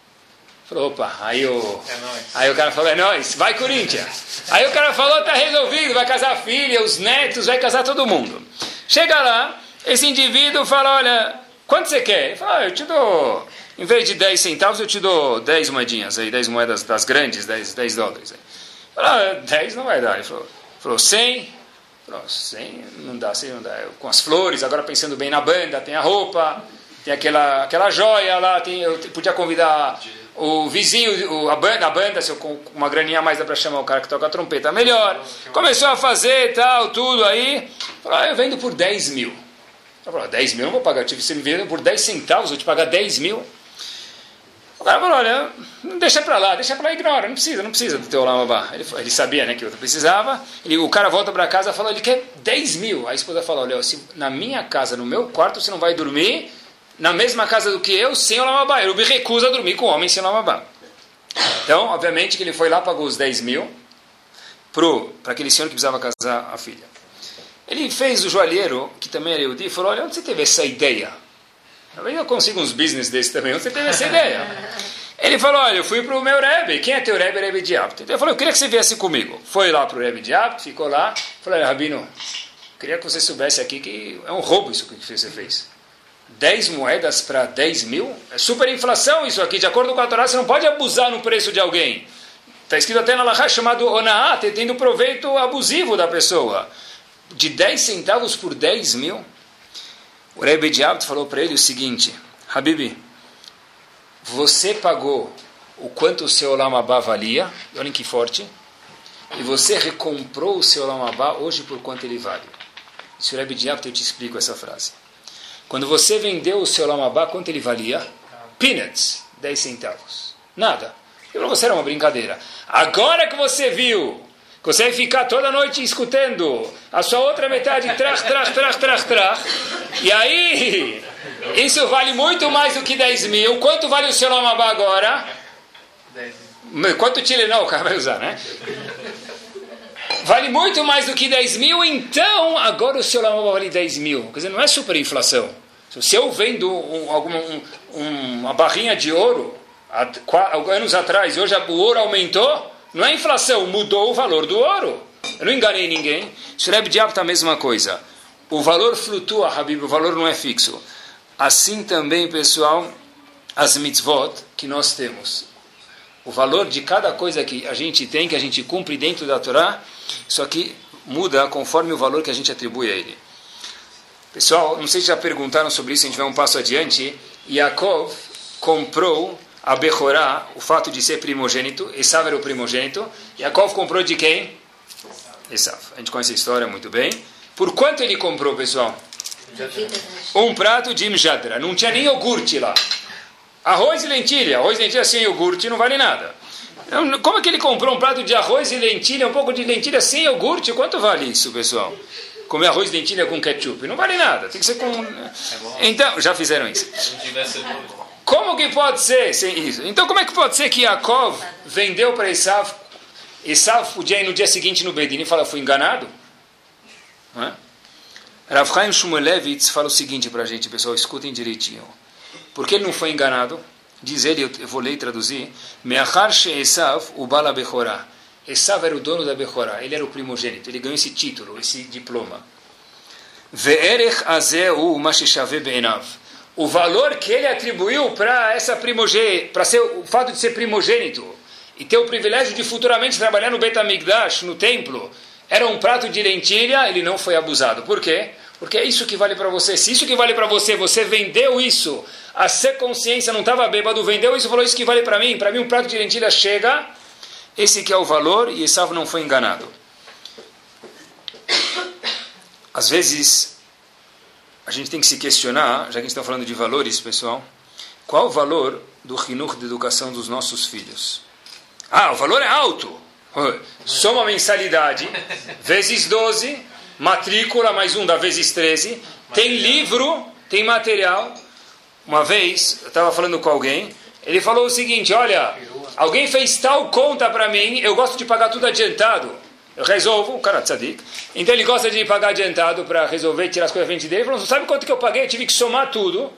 Falou, opa, aí o, é aí o cara falou, é nóis, vai Corinthians. Aí o cara falou, tá resolvido, vai casar a filha, os netos, vai casar todo mundo. Chega lá, esse indivíduo fala, olha, quanto você quer? Ele fala, ah, eu te dou, em vez de 10 centavos, eu te dou 10 moedinhas aí, 10 moedas das grandes, 10, 10 dólares. Aí. Fala, ah, 10 não vai dar. Ele falou, falou 100? Falou, 100 não dá, 100 não dá. Eu, com as flores, agora pensando bem na banda, tem a roupa, tem aquela, aquela joia lá, tem, eu podia convidar o vizinho, a banda, a banda, se eu com uma graninha mais dá para chamar o cara que toca a trompeta melhor. Começou a fazer tal, tudo aí. Falou, ah, eu vendo por 10 mil. Eu falei, 10 mil eu não vou pagar. Tive, você me vendo por 10 centavos, eu te pagar 10 mil. O cara falou, olha, deixa para lá, deixa para lá, ignora, não precisa, não precisa do teu lamabá. Ele, ele sabia né, que eu precisava. Ele, o cara volta para casa e falou, ele quer 10 mil. A esposa falou, olha, se na minha casa, no meu quarto, você não vai dormir, na mesma casa do que eu, sem o Lamabá. Eu me recuso a dormir com homem sem Lamabá. Então, obviamente que ele foi lá, pagou os 10 mil para aquele senhor que precisava casar a filha. Ele fez o joalheiro, que também era Yehudi, e falou, olha, onde você teve essa ideia? Talvez eu consiga uns business desses também, onde você teve essa ideia? Ele falou, olha, eu fui para o meu Rebbe. Quem é teu Rebbe? Rebbe de Abt. Então eu falei, eu queria que você viesse comigo. Foi lá para o Rebbe de Abt, ficou lá. Falei, Rabino, queria que você soubesse aqui que é um roubo isso que você fez. 10 moedas para 10 mil? É superinflação isso aqui. De acordo com a Torá, você não pode abusar no preço de alguém. Está escrito até na Lahá chamado Onaá, tendo proveito abusivo da pessoa. De 10 centavos por 10 mil? O Rebbe de falou para ele o seguinte, Habibi, você pagou o quanto o seu Lamabá valia, olhem que forte, e você recomprou o seu Lamabá hoje por quanto ele vale. Se o Rebbe Diapt, eu te explico essa frase. Quando você vendeu o seu Lamabá, quanto ele valia? Peanuts, 10 centavos. Nada. E para você era uma brincadeira. Agora que você viu que você vai ficar toda noite escutando a sua outra metade, trach, trach, trach, trach, trach, e aí isso vale muito mais do que 10 mil. Quanto vale o seu Lamabá agora? 10 mil. Quanto Tilenol o cara vai usar, né? Vale muito mais do que 10 mil, então agora o seu Lamabá vale 10 mil. Quer dizer, não é superinflação. Se eu vendo um, alguma, um, uma barrinha de ouro há, anos atrás e hoje o ouro aumentou, não é inflação, mudou o valor do ouro. Eu não enganei ninguém. Shureb Diab está a mesma coisa. O valor flutua, Habib, o valor não é fixo. Assim também, pessoal, as mitzvot que nós temos. O valor de cada coisa que a gente tem, que a gente cumpre dentro da Torá, isso aqui muda conforme o valor que a gente atribui a ele. Pessoal, não sei se já perguntaram sobre isso, a gente vai um passo adiante. Yaakov comprou a Bechorá, o fato de ser primogênito, Esav era o primogênito. Yaakov comprou de quem? Esav. A gente conhece a história muito bem. Por quanto ele comprou, pessoal? Um prato de mjadra. Não tinha nem iogurte lá. Arroz e lentilha. Arroz e lentilha sem iogurte não vale nada. Como é que ele comprou um prato de arroz e lentilha, um pouco de lentilha sem iogurte? Quanto vale isso, pessoal? Comer arroz e lentilha com ketchup. Não vale nada. Tem que ser com... Então, já fizeram isso. Como que pode ser sem isso? Então, como é que pode ser que Yaakov vendeu para Esav? Esav podia ir no dia seguinte no Bedin e falar, fui enganado? Não é? Rav Chaim Shmulevitz fala o seguinte para a gente, pessoal, escutem direitinho. Porque ele não foi enganado? Diz ele, eu vou ler e traduzir. Meachar Esav o Bala Bechorá. Esav era o dono da Bechorá, ele era o primogênito, ele ganhou esse título, esse diploma. O valor que ele atribuiu para essa para ser o fato de ser primogênito e ter o privilégio de futuramente trabalhar no Betamigdash, no templo, era um prato de lentilha, ele não foi abusado. Por quê? Porque é isso que vale para você. Se isso que vale para você, você vendeu isso, a ser consciência não estava bêbado, vendeu isso, falou isso que vale para mim. Para mim um prato de lentilha chega, esse que é o valor e Esav não foi enganado. Às vezes, a gente tem que se questionar, já que a gente está falando de valores, pessoal, qual o valor do rinur de educação dos nossos filhos? Ah, o valor é alto. Soma mensalidade, vezes 12, matrícula mais um da vezes 13, tem livro, tem material. Uma vez, eu estava falando com alguém, ele falou o seguinte: olha, alguém fez tal conta para mim, eu gosto de pagar tudo adiantado. Eu resolvo, o cara tzadik. Então ele gosta de pagar adiantado para resolver, tirar as coisas da frente dele. Ele falou: sabe quanto que eu paguei? Eu tive que somar tudo.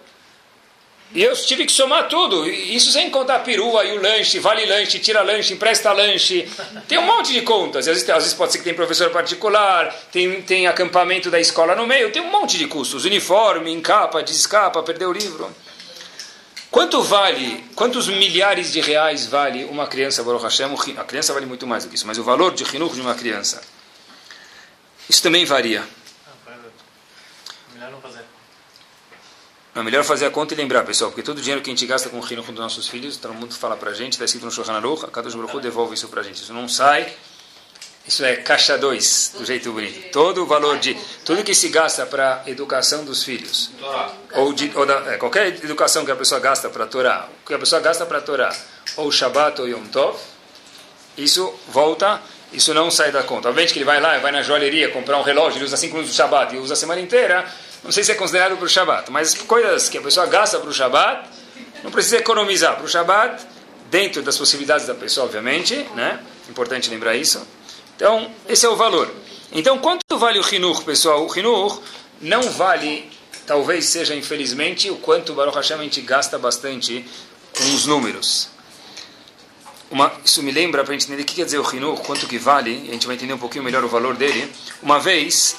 E eu tive que somar tudo. Isso sem contar a perua e o lanche, vale lanche, tira lanche, empresta lanche. Tem um monte de contas. Às vezes, às vezes pode ser que tem professor particular, tem, tem acampamento da escola no meio, tem um monte de custos. Uniforme, encapa, descapa, perdeu o livro. Quanto vale, quantos milhares de reais vale uma criança, Baruch Hashem? A criança vale muito mais do que isso, mas o valor de Hinuch de uma criança. Isso também varia. É melhor fazer a conta e lembrar, pessoal, porque todo o dinheiro que a gente gasta com o Hinuch dos nossos filhos, todo mundo fala pra gente, está escrito no Shulchan Aruch, a Kadosh Baruch Hu devolve isso pra gente. Isso não sai, isso é caixa 2, do jeito bonito. Todo o valor de, tudo que se gasta para educação dos filhos, ou, de, ou da, é, qualquer educação que a pessoa gasta para Torá, que a pessoa gasta para Torá, ou Shabbat ou Yom Tov, isso volta, isso não sai da conta. Obviamente que ele vai lá, vai na joalheria comprar um relógio, ele usa cinco minutos do Shabbat e usa a semana inteira, não sei se é considerado para o Shabat, mas coisas que a pessoa gasta para o Shabat, não precisa economizar. Para o Shabat, dentro das possibilidades da pessoa, obviamente, né? Importante lembrar isso. Então, esse é o valor. Então, quanto vale o Hinur, pessoal? O Hinur não vale, talvez seja, infelizmente, o quanto Baruch Hashem a gente gasta bastante com os números. Uma, isso me lembra para a gente entender o que quer dizer o Hinur, quanto que vale, e a gente vai entender um pouquinho melhor o valor dele. Uma vez,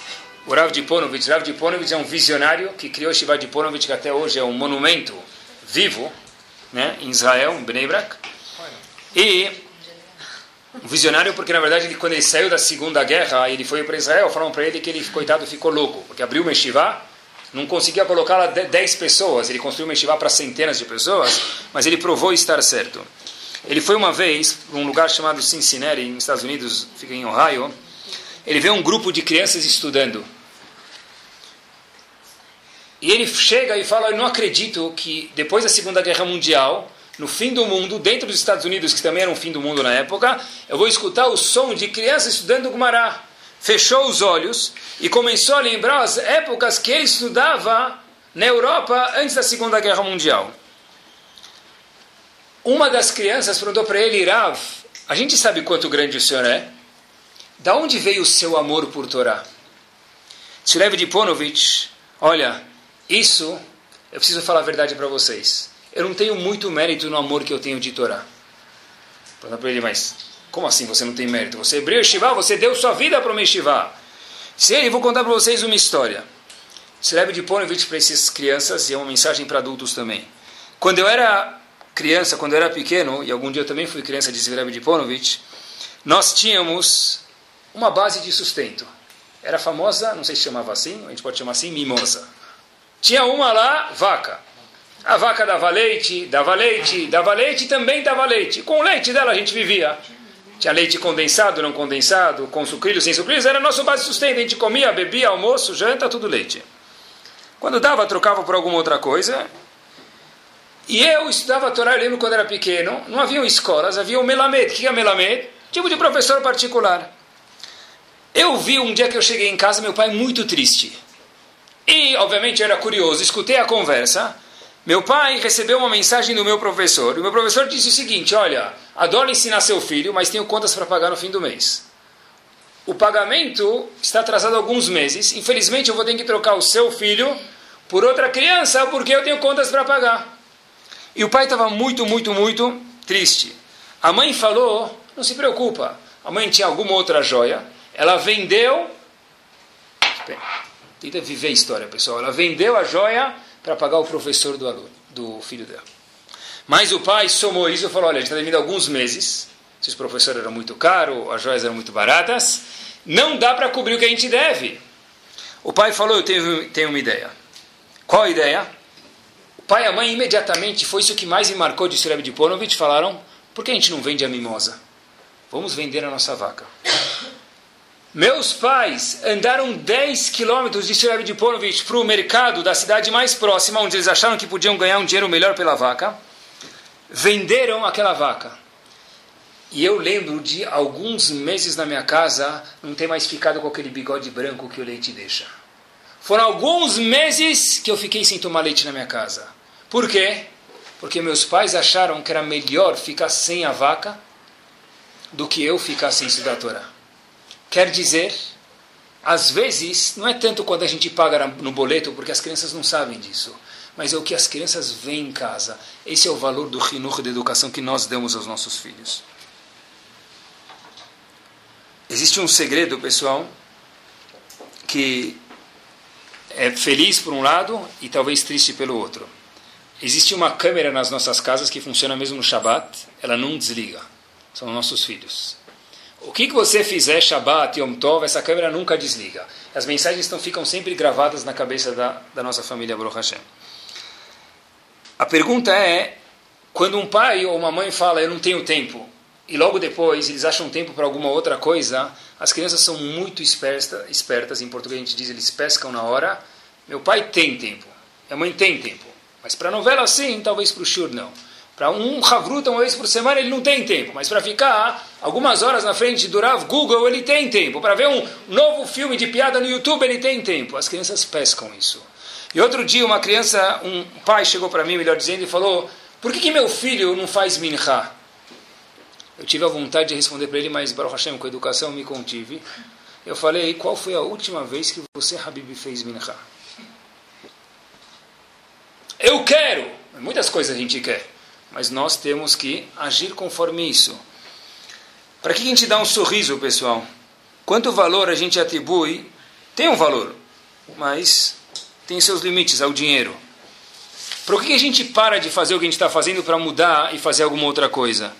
o Rav Diponovich, Rav Diponovich é um visionário que criou o Shiva Diponovich, que até hoje é um monumento vivo né, em Israel, em Bnei Brak. E um visionário porque, na verdade, ele, quando ele saiu da Segunda Guerra, ele foi para Israel, falaram para ele que ele, coitado, ficou louco, porque abriu uma yeshiva, não conseguia colocar lá 10 pessoas, ele construiu uma yeshiva para centenas de pessoas, mas ele provou estar certo. Ele foi uma vez para um lugar chamado Cincinnati, nos Estados Unidos, fica em Ohio. Ele vê um grupo de crianças estudando. E ele chega e fala: Eu não acredito que depois da Segunda Guerra Mundial, no fim do mundo, dentro dos Estados Unidos, que também era um fim do mundo na época, eu vou escutar o som de crianças estudando Gumará. Fechou os olhos e começou a lembrar as épocas que ele estudava na Europa antes da Segunda Guerra Mundial. Uma das crianças perguntou para ele, Rav, a gente sabe quanto grande o senhor é? Da onde veio o seu amor por Torá? Tzilev Diponovich, olha, isso, eu preciso falar a verdade para vocês. Eu não tenho muito mérito no amor que eu tenho de Torá. Pergunta para ele, mas como assim você não tem mérito? Você abriu Shiva, você deu sua vida para o Meshivá. Se ele, vou contar para vocês uma história. Tzilev Diponovich para essas crianças e é uma mensagem para adultos também. Quando eu era criança, quando eu era pequeno, e algum dia eu também fui criança de Zvirev Diponovich, nós tínhamos uma base de sustento. Era famosa, não sei se chamava assim, a gente pode chamar assim, mimosa. Tinha uma lá, vaca. A vaca dava leite, dava leite, dava leite também dava leite. Com o leite dela a gente vivia. Tinha leite condensado, não condensado, com sucrilhos, sem sucrilhos, era nosso base de sustento. A gente comia, bebia, almoço, janta, tudo leite. Quando dava, trocava por alguma outra coisa, e eu estudava a Torá, eu lembro quando era pequeno, não haviam escolas, havia o Melamed. O que é Melamed? Tipo de professor particular. Eu vi um dia que eu cheguei em casa, meu pai muito triste. E, obviamente, eu era curioso, escutei a conversa. Meu pai recebeu uma mensagem do meu professor. E o meu professor disse o seguinte: Olha, adoro ensinar seu filho, mas tenho contas para pagar no fim do mês. O pagamento está atrasado alguns meses. Infelizmente, eu vou ter que trocar o seu filho por outra criança porque eu tenho contas para pagar. E o pai estava muito, muito, muito triste. A mãe falou: não se preocupa. A mãe tinha alguma outra joia. Ela vendeu. Tenta viver a história, pessoal. Ela vendeu a joia para pagar o professor do aluno, do filho dela. Mas o pai somou isso e falou: olha, a gente está devendo alguns meses. Se os professores eram muito caros, as joias eram muito baratas, não dá para cobrir o que a gente deve. O pai falou: eu tenho, tenho uma ideia. Qual a ideia? pai e a mãe imediatamente, foi isso que mais me marcou de Sureb de Ponovich, falaram, por que a gente não vende a mimosa? Vamos vender a nossa vaca. Meus pais andaram 10 quilômetros de Sureb de Ponovich para o mercado da cidade mais próxima, onde eles acharam que podiam ganhar um dinheiro melhor pela vaca. Venderam aquela vaca. E eu lembro de alguns meses na minha casa não ter mais ficado com aquele bigode branco que o leite deixa. Foram alguns meses que eu fiquei sem tomar leite na minha casa. Por quê? Porque meus pais acharam que era melhor ficar sem a vaca do que eu ficar sem estudar a Torá. Quer dizer, às vezes, não é tanto quando a gente paga no boleto, porque as crianças não sabem disso, mas é o que as crianças veem em casa. Esse é o valor do rinur de educação que nós damos aos nossos filhos. Existe um segredo, pessoal, que é feliz por um lado e talvez triste pelo outro. Existe uma câmera nas nossas casas que funciona mesmo no Shabat, ela não desliga. São nossos filhos. O que, que você fizer Shabat, Yom Tov, essa câmera nunca desliga. As mensagens estão, ficam sempre gravadas na cabeça da, da nossa família Baruch Hashem. A pergunta é, quando um pai ou uma mãe fala, eu não tenho tempo, e logo depois eles acham tempo para alguma outra coisa, as crianças são muito esperta, espertas, em português a gente diz, eles pescam na hora. Meu pai tem tempo, minha mãe tem tempo. Mas para novela sim, talvez para o shur não. Para um Havruta uma vez por semana ele não tem tempo, mas para ficar algumas horas na frente de Durav Google ele tem tempo. Para ver um novo filme de piada no YouTube ele tem tempo. As crianças pescam isso. E outro dia uma criança, um pai chegou para mim, melhor dizendo, e falou: Por que, que meu filho não faz minha? Eu tive a vontade de responder para ele, mas Baruch Hashem, com educação, me contive. Eu falei: Qual foi a última vez que você, Habib, fez minha? Eu quero! Muitas coisas a gente quer, mas nós temos que agir conforme isso. Para que a gente dá um sorriso, pessoal? Quanto valor a gente atribui? Tem um valor, mas tem seus limites ao dinheiro. Por que a gente para de fazer o que a gente está fazendo para mudar e fazer alguma outra coisa?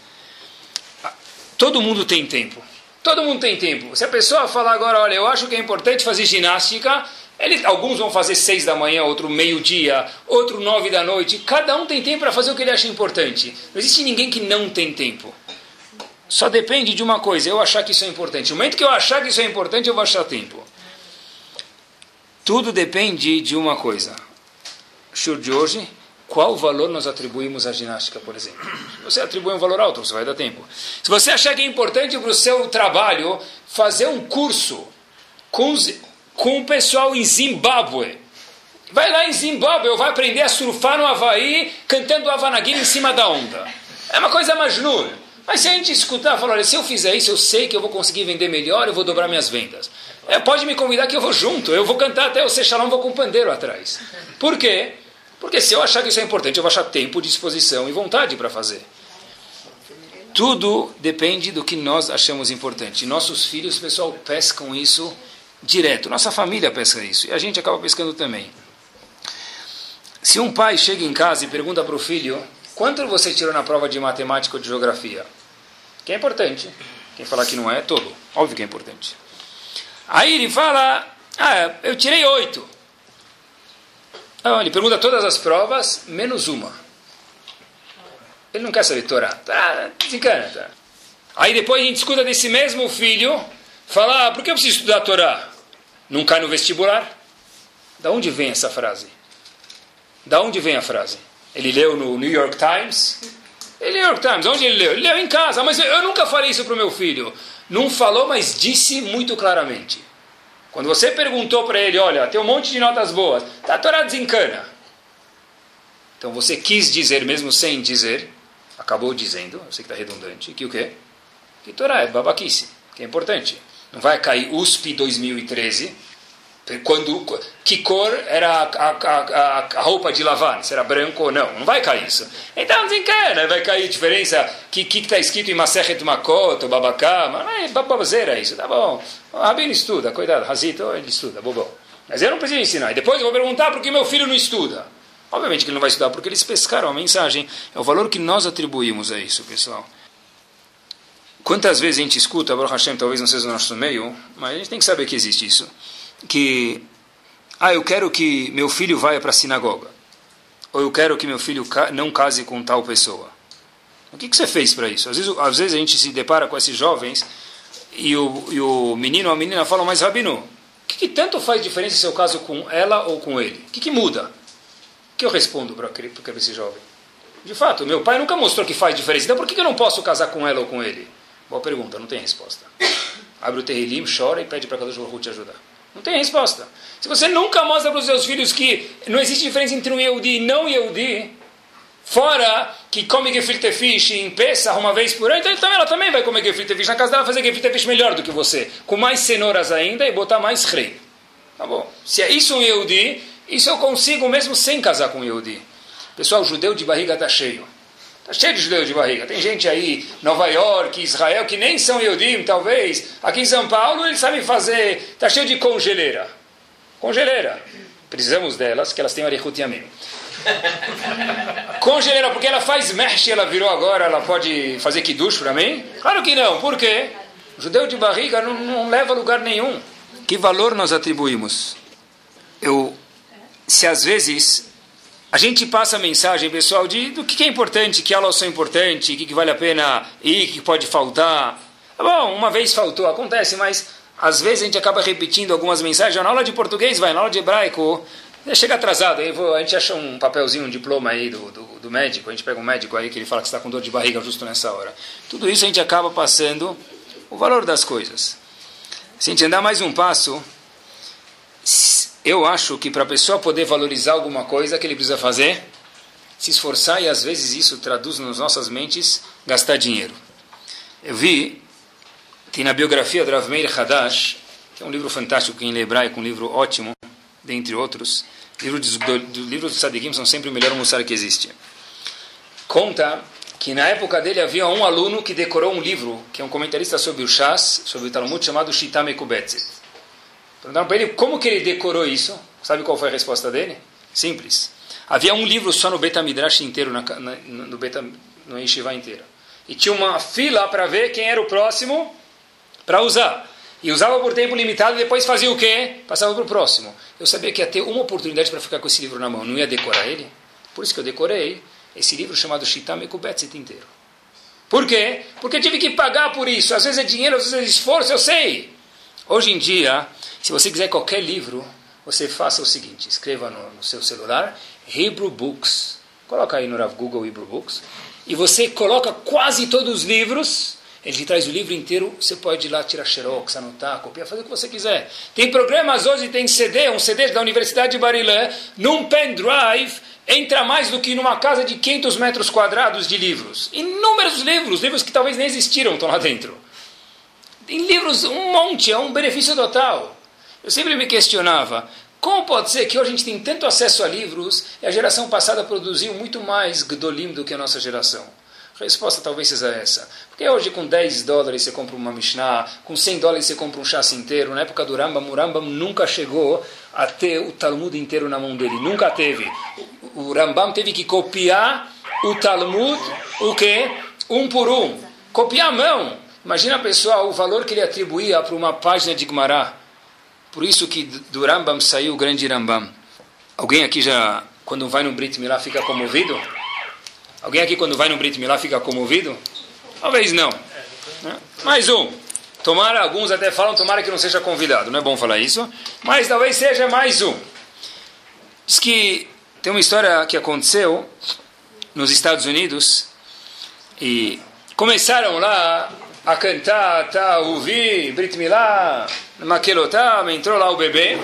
Todo mundo tem tempo. Todo mundo tem tempo. Se a pessoa falar agora, olha, eu acho que é importante fazer ginástica, ele, alguns vão fazer seis da manhã, outro meio-dia, outro nove da noite. Cada um tem tempo para fazer o que ele acha importante. Não existe ninguém que não tem tempo. Só depende de uma coisa, eu achar que isso é importante. No momento que eu achar que isso é importante, eu vou achar tempo. Tudo depende de uma coisa. Show de hoje, qual valor nós atribuímos à ginástica, por exemplo? Se você atribui um valor alto, você vai dar tempo. Se você achar que é importante para o seu trabalho fazer um curso com, com o pessoal em Zimbábue, vai lá em Zimbábue, ou vai aprender a surfar no Havaí cantando Havanaguinha em cima da onda. É uma coisa majnur. Mas se a gente escutar, falar, olha, se eu fizer isso, eu sei que eu vou conseguir vender melhor, eu vou dobrar minhas vendas. É, pode me convidar que eu vou junto, eu vou cantar até o Sechalão, vou com o pandeiro atrás. Por quê? Porque se eu achar que isso é importante, eu vou achar tempo, disposição e vontade para fazer. Tudo depende do que nós achamos importante. Nossos filhos, pessoal, pescam isso direto. Nossa família pesca isso. E a gente acaba pescando também. Se um pai chega em casa e pergunta para o filho quanto você tirou na prova de matemática ou de geografia, que é importante. Quem falar que não é, é todo. Óbvio que é importante. Aí ele fala, ah, eu tirei oito. Não, ele pergunta todas as provas, menos uma. Ele não quer saber Torá. Tá, desencana, tá. Aí depois a gente escuta desse mesmo filho falar, ah, por que eu preciso estudar Torá? Não cai no vestibular? Da onde vem essa frase? Da onde vem a frase? Ele leu no New York Times? Ele New York Times, onde ele leu? Ele leu em casa, mas eu nunca falei isso para o meu filho. Não falou, mas disse muito claramente. Quando você perguntou para ele, olha, tem um monte de notas boas, tá, a Torá desencana. Então você quis dizer, mesmo sem dizer, acabou dizendo, eu sei que está redundante, que o quê? Que Torá é babaquice, que é importante. Não vai cair USP 2013, quando, que cor era a, a, a, roupa de lavar, se era branco ou não. Não vai cair isso. Então desencana, vai cair diferença que está escrito em Masechet Makot, ou Babacá, mas é isso, tá bom. O Rabino estuda, cuidado, Razito, ele estuda, bobo. Mas eu não preciso ensinar. E depois eu vou perguntar por que meu filho não estuda. Obviamente que ele não vai estudar, porque eles pescaram a mensagem. É o valor que nós atribuímos a isso, pessoal. Quantas vezes a gente escuta, Baruch Hashem talvez não seja no nosso meio, mas a gente tem que saber que existe isso que ah, eu quero que meu filho vá para a sinagoga. Ou eu quero que meu filho não case com tal pessoa. O que, que você fez para isso? Às vezes, às vezes a gente se depara com esses jovens e o, e o menino ou a menina falam, mas Rabino, o que, que, tanto faz diferença se eu caso com ela ou com ele? O que, que muda? O que eu respondo para esse jovem? De fato, meu pai nunca mostrou que faz diferença. Então por que, que eu não posso casar com ela ou com ele? Boa pergunta, não tem resposta. Abre o terrilim, chora e pede para Kadosh Baruch te ajudar. Não tem resposta. Se você nunca mostra para os seus filhos que não existe diferença entre um Yehudi e não Yehudi, fora que come gefilte fish em Pesach uma vez por ano, então, então ela também vai comer gefilte fish. Na casa dela fazer gefilte fish melhor do que você, com mais cenouras ainda e botar mais rei. Tá bom. Se é isso um Yehudi, isso eu consigo mesmo sem casar com um Yehudi. Pessoal, judeu de barriga está cheio. Está cheio de judeus de barriga. Tem gente aí, Nova York, Israel, que nem são Eudim, talvez. Aqui em São Paulo, eles sabem fazer. Está cheio de congeleira. Congeleira. Precisamos delas, que elas têm Arihut Yamim. Congeleira, porque ela faz mexe, ela virou agora, ela pode fazer kiddush para mim? Claro que não. Por quê? Judeu de barriga não, não leva a lugar nenhum. Que valor nós atribuímos? Eu, se às vezes a gente passa a mensagem, pessoal, de do que é importante, que aulas são importantes, o que, vale a pena ir, o que pode faltar. Tá bom, uma vez faltou, acontece, mas às vezes a gente acaba repetindo algumas mensagens. Na aula de português, vai, na aula de hebraico, chega atrasado, aí a gente acha um papelzinho, um diploma aí do, do, do, médico, a gente pega um médico aí que ele fala que está com dor de barriga justo nessa hora. Tudo isso a gente acaba passando o valor das coisas. Se a gente andar mais um passo, eu acho que para a pessoa poder valorizar alguma coisa, que ele precisa fazer? Se esforçar e às vezes isso traduz nas nossas mentes gastar dinheiro. Eu vi, tem na biografia do Rav Meir Hadash, que é um livro fantástico, quem lê hebraico, um livro ótimo, dentre outros. Livros do, do, do são sempre o melhor mussar que existe. Conta que na época dele havia um aluno que decorou um livro, que é um comentarista sobre o Shas, sobre o Talmud, chamado Shitame Kubetzet. Perguntaram para ele como que ele decorou isso. Sabe qual foi a resposta dele? Simples. Havia um livro só no Beta Midrash inteiro, na, na, no, Beta, no Yeshiva inteiro. E tinha uma fila para ver quem era o próximo para usar. E usava por tempo limitado e depois fazia o quê? Passava para o próximo. Eu sabia que ia ter uma oportunidade para ficar com esse livro na mão. Não ia decorar ele. Por isso que eu decorei esse livro chamado Shitame Kubetzit inteiro. Por quê? Porque eu tive que pagar por isso. Às vezes é dinheiro, às vezes é esforço, eu sei. Hoje em dia, se você quiser qualquer livro, você faça o seguinte: escreva no, no seu celular Hebrew Books. Coloca aí no Google Hebrew Books. E você coloca quase todos os livros. Ele te traz o livro inteiro. Você pode ir lá tirar xerox, anotar, copiar, fazer o que você quiser. Tem programas hoje, tem CD, um CD da Universidade de Barilã, num pendrive entra mais do que numa casa de 500 metros quadrados de livros. Inúmeros livros, livros que talvez nem existiram estão lá dentro. Tem livros, um monte, é um benefício total. Eu sempre me questionava, como pode ser que hoje a gente tem tanto acesso a livros e a geração passada produziu muito mais Gdolim do que a nossa geração? A resposta talvez seja essa. Porque hoje com 10 dólares você compra uma Mishnah, com 100 dólares você compra um chassi inteiro. Na época do Rambam, o Rambam nunca chegou a ter o Talmud inteiro na mão dele. Nunca teve. O Rambam teve que copiar o Talmud, o quê? Um por um. Copiar a mão. Imagina, pessoal, o valor que ele atribuía para uma página de Gemara. Por isso que do Rambam saiu o grande Rambam. Alguém aqui já, quando vai no Brit Milá, fica comovido? Alguém aqui, quando vai no Brit Milá, fica comovido? Talvez não. Né? Mais um. Tomara, alguns até falam, tomara que não seja convidado. Não é bom falar isso. Mas talvez seja mais um. Diz que tem uma história que aconteceu nos Estados Unidos. E começaram lá a cantar, tá, ouvir, Brit Milá, Maquelotam, entrou lá o bebê.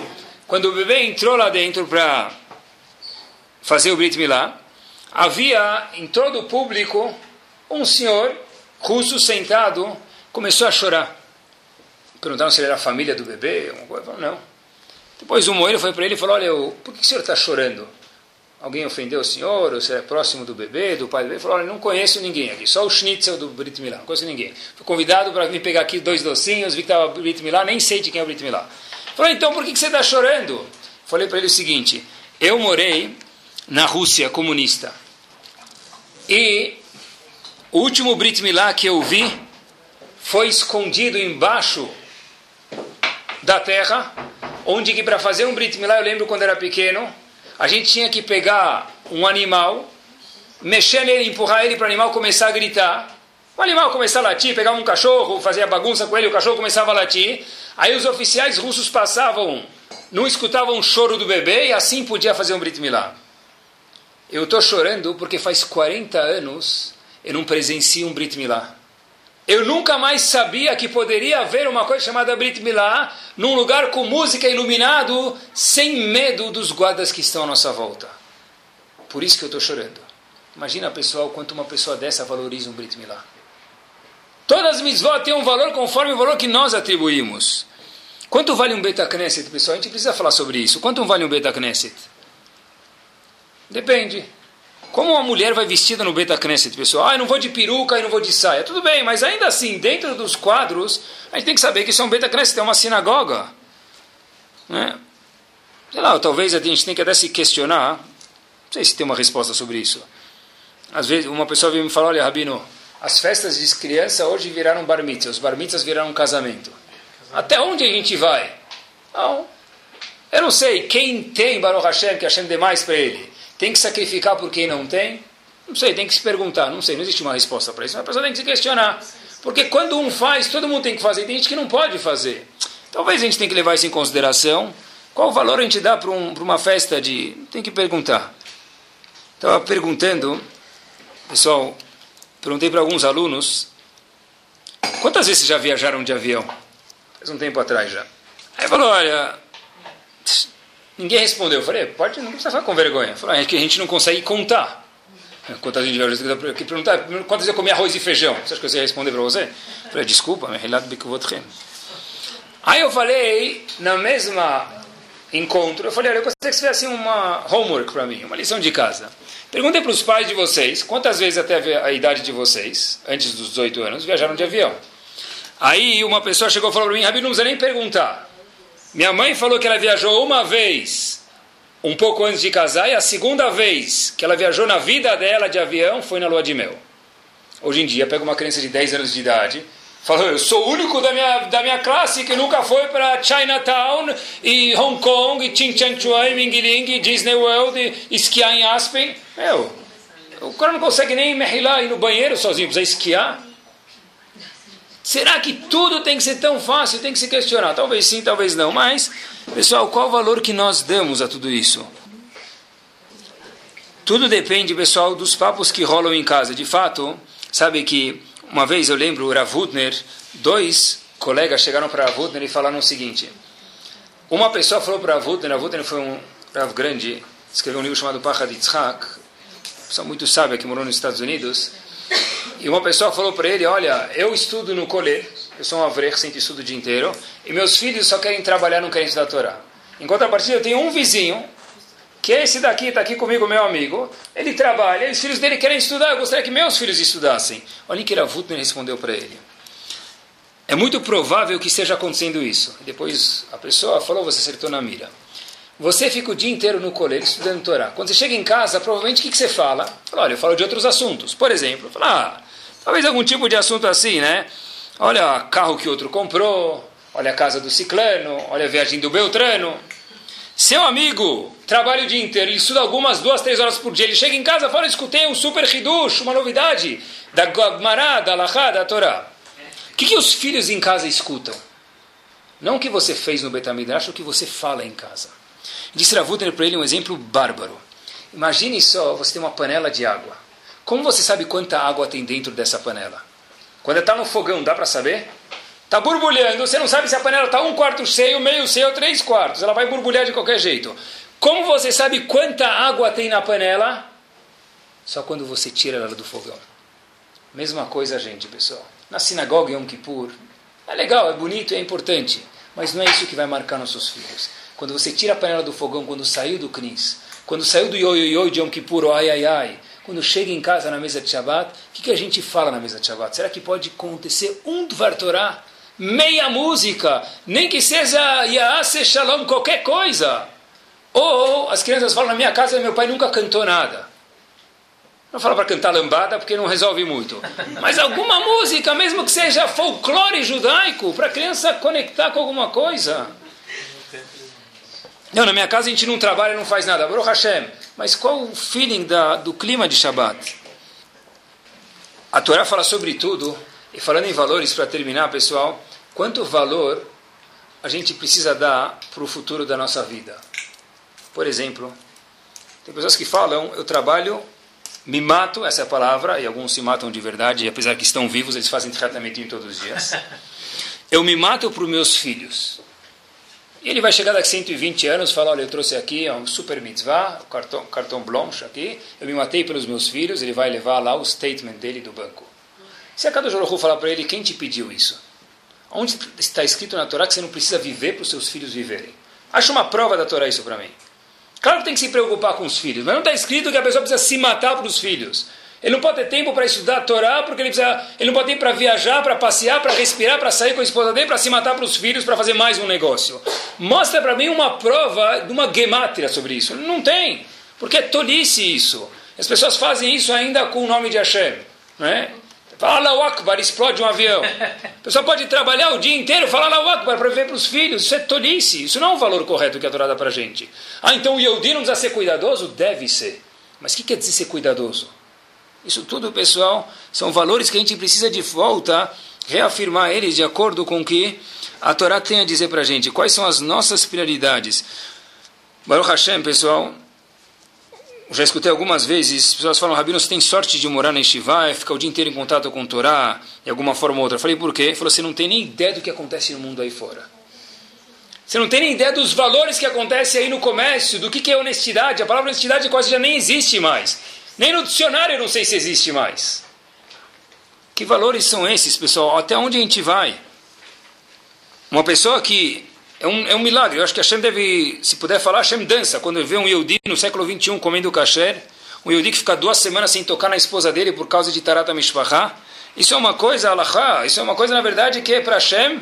Quando o bebê entrou lá dentro para fazer o Brit Milá, havia em todo o público um senhor russo sentado, começou a chorar. Perguntaram se ele era a família do bebê, uma coisa, não. Depois o moeiro foi para ele e falou, olha, por que o senhor está chorando? Alguém ofendeu o senhor? Ou você é próximo do bebê, do pai do bebê? Falou, olha, não conheço ninguém aqui, só o schnitzel do Brit Milá, não conheço ninguém. Fui convidado para vir pegar aqui dois docinhos, vi que estava Brit Milá, nem sei de quem é o Brit Milá. Falou, então por que, que você está chorando? Falei para ele o seguinte, eu morei na Rússia comunista. E o último Brit Milá que eu vi foi escondido embaixo da terra, onde que para fazer um Brit Milá, eu lembro quando era pequeno, a gente tinha que pegar um animal, mexer nele, empurrar ele para o animal começar a gritar. O animal começar a latir, pegar um cachorro, fazer a bagunça com ele, o cachorro começava a latir. Aí os oficiais russos passavam, não escutavam o choro do bebê e assim podia fazer um Brit Milá. Eu estou chorando porque faz 40 anos eu não presencio um Brit Milá. Eu nunca mais sabia que poderia haver uma coisa chamada Brit Milá num lugar com música iluminado, sem medo dos guardas que estão à nossa volta. Por isso que eu estou chorando. Imagina, pessoal, quanto uma pessoa dessa valoriza um Brit Milá. Todas as mitzvot têm um valor conforme o valor que nós atribuímos. Quanto vale um Beta Knesset, pessoal? A gente precisa falar sobre isso. Quanto vale um Beta Knesset? Depende. Como uma mulher vai vestida no Beta Knesset, pessoal? Ah, eu não vou de peruca e não vou de saia. Tudo bem, mas ainda assim, dentro dos quadros, a gente tem que saber que isso é um Beta Knesset, é uma sinagoga. Né? Sei lá, talvez a gente tenha que até se questionar. Não sei se tem uma resposta sobre isso. Às vezes, uma pessoa vem me falar, olha, Rabino, as festas de criança hoje viraram bar mitzvah, os bar mitzvahs viraram um casamento. Até onde a gente vai? Não. Eu não sei quem tem Baruch Hashem, que Hashem dê mais para ele tem que sacrificar por quem não tem? Não sei, tem que se perguntar. Não sei, não existe uma resposta para isso. Mas a pessoa tem que se questionar. Porque quando um faz, todo mundo tem que fazer. Tem gente que não pode fazer. Talvez a gente tenha que levar isso em consideração. Qual valor a gente dá para um, uma festa de... Tem que perguntar. Estava perguntando, pessoal, perguntei para alguns alunos, quantas vezes já viajaram de avião? Faz um tempo atrás já. Aí falou, olha, Ninguém respondeu. Eu falei, pode, não precisa ficar com vergonha. Falei, é que a gente não consegue contar. Quantas vezes eu que perguntar, quantas vezes eu comi arroz e feijão? Você acha que eu ia responder para você? Eu falei, desculpa, me relato bikuvotchem. Aí eu falei, na mesma encontro, eu falei, olha, eu gostaria que você fizesse uma homework para mim, uma lição de casa. Perguntei para os pais de vocês, quantas vezes até a idade de vocês, antes dos 18 anos, viajaram de avião? Aí uma pessoa chegou e falou para mim, Rabi, não precisa nem perguntar. Minha mãe falou que ela viajou uma vez, um pouco antes de casar, e a segunda vez que ela viajou na vida dela de avião foi na lua de mel. Hoje em dia, pega uma criança de 10 anos de idade, fala, eu sou o único da minha, da minha classe que nunca foi para Chinatown, e Hong Kong, e Chinchanchuan, Ming Ling, Disney World, e esquiar em Aspen. Meu, o cara não consegue nem merrilar ir no banheiro sozinho, precisa esquiar. Será que tudo tem que ser tão fácil? Tem que se questionar. Talvez sim, talvez não. Mas, pessoal, qual o valor que nós damos a tudo isso? Tudo depende, pessoal, dos papos que rolam em casa. De fato, sabe que uma vez eu lembro, o Rav Hutner, dois colegas chegaram para Rav Hutner e falaram o seguinte. Uma pessoa falou para Rav Hutner, Rav Hutner foi um Rav grande, escreveu um livro chamado Pacha de Yitzhak, pessoa muito sábia que morou nos Estados Unidos. E uma pessoa falou para ele: Olha, eu estudo no colê, eu sou um avrech, sempre estudo o dia inteiro, e meus filhos só querem trabalhar, não querem estudar a Torá. Em contrapartida, eu tenho um vizinho, que é esse daqui, está aqui comigo, meu amigo, ele trabalha, e os filhos dele querem estudar, eu gostaria que meus filhos estudassem. Olha que Ravutner respondeu para ele. É muito provável que esteja acontecendo isso. Depois a pessoa falou: Você acertou na mira. Você fica o dia inteiro no colégio estudando Torá. Quando você chega em casa, provavelmente o que, que você fala? fala? Olha, eu falo de outros assuntos. Por exemplo, fala, ah, talvez algum tipo de assunto assim, né? Olha carro que outro comprou, olha a casa do ciclano, olha a viagem do Beltrano. Seu amigo trabalha o dia inteiro, ele estuda algumas duas, três horas por dia. Ele chega em casa fala: escutei um super hidush, uma novidade da Gmará, da Alahá, da Torá. O que, que os filhos em casa escutam? Não o que você fez no Betamidrash, o que você fala em casa. Disse Ravutner para ele um exemplo bárbaro. Imagine só, você tem uma panela de água. Como você sabe quanta água tem dentro dessa panela? Quando está no fogão, dá para saber? Está borbulhando, você não sabe se a panela está um quarto cheio, meio cheio três quartos. Ela vai borbulhar de qualquer jeito. Como você sabe quanta água tem na panela? Só quando você tira ela do fogão. Mesma coisa, gente, pessoal. Na sinagoga Yom Kippur, é legal, é bonito, é importante. Mas não é isso que vai marcar nossos filhos. Quando você tira a panela do fogão, quando saiu do Knis, quando saiu do ioioi de Yom Kippur, ai ai ai, quando chega em casa na mesa de Shabbat, o que, que a gente fala na mesa de Shabbat? Será que pode acontecer um Dvar Torah, meia música, nem que seja Yaase Shalom, qualquer coisa? Ou as crianças falam, na minha casa meu pai nunca cantou nada. Não fala para cantar lambada porque não resolve muito. Mas alguma música, mesmo que seja folclore judaico, para a criança conectar com alguma coisa. Não, na minha casa a gente não trabalha, não faz nada. Baruch Hashem. Mas qual o feeling da, do clima de Shabbat? A Torá fala sobre tudo. E falando em valores, para terminar, pessoal, quanto valor a gente precisa dar para o futuro da nossa vida? Por exemplo, tem pessoas que falam, eu trabalho, me mato, essa é a palavra, e alguns se matam de verdade, e apesar que estão vivos, eles fazem tratamento todos os dias. Eu me mato para os meus filhos. E ele vai chegar daqui a 120 anos e falar, olha, eu trouxe aqui um super mitzvah, cartão, cartão blanche aqui, eu me matei pelos meus filhos, ele vai levar lá o statement dele do banco. Se a Kadosh Baruch falar para ele, quem te pediu isso? Onde está escrito na Torá que você não precisa viver para os seus filhos viverem? Acha uma prova da Torá isso para mim. Claro que tem que se preocupar com os filhos, mas não está escrito que a pessoa precisa se matar para os filhos. Ele não pode ter tempo para estudar a Torá, porque ele, precisa, ele não pode ter para viajar, para passear, para respirar, para sair com a esposa dele, para se matar para os filhos, para fazer mais um negócio. Mostra para mim uma prova de uma gemátria sobre isso. Não tem, porque é tolice isso. As pessoas fazem isso ainda com o nome de Hashem. Não é? Fala o Akbar, explode um avião. A pessoa pode trabalhar o dia inteiro, falar o Akbar para viver para os filhos. Isso é tolice. Isso não é um valor correto que a Torá para a gente. Ah, então o Yehudi não precisa ser cuidadoso? Deve ser. Mas o que quer dizer ser cuidadoso? Isso tudo, pessoal, são valores que a gente precisa de volta reafirmar eles de acordo com o que a Torá tem a dizer para a gente. Quais são as nossas prioridades? Baruch Hashem, pessoal, já escutei algumas vezes, as pessoas falam, Rabino, você tem sorte de morar na Estivá, ficar o dia inteiro em contato com o Torá, de alguma forma ou outra. Eu falei, por quê? Ele falou, você não tem nem ideia do que acontece no mundo aí fora. Você não tem nem ideia dos valores que acontecem aí no comércio, do que, que é honestidade. A palavra honestidade quase já nem existe mais. Nem no dicionário eu não sei se existe mais. Que valores são esses, pessoal? Até onde a gente vai? Uma pessoa que. É um, é um milagre. Eu acho que Hashem deve. Se puder falar, Hashem dança. Quando vê um Yehudi no século XXI comendo kasher, um Yehudi que fica duas semanas sem tocar na esposa dele por causa de Tarata Mishpachá. Isso é uma coisa, Allahá, isso é uma coisa, na verdade, que é para Hashem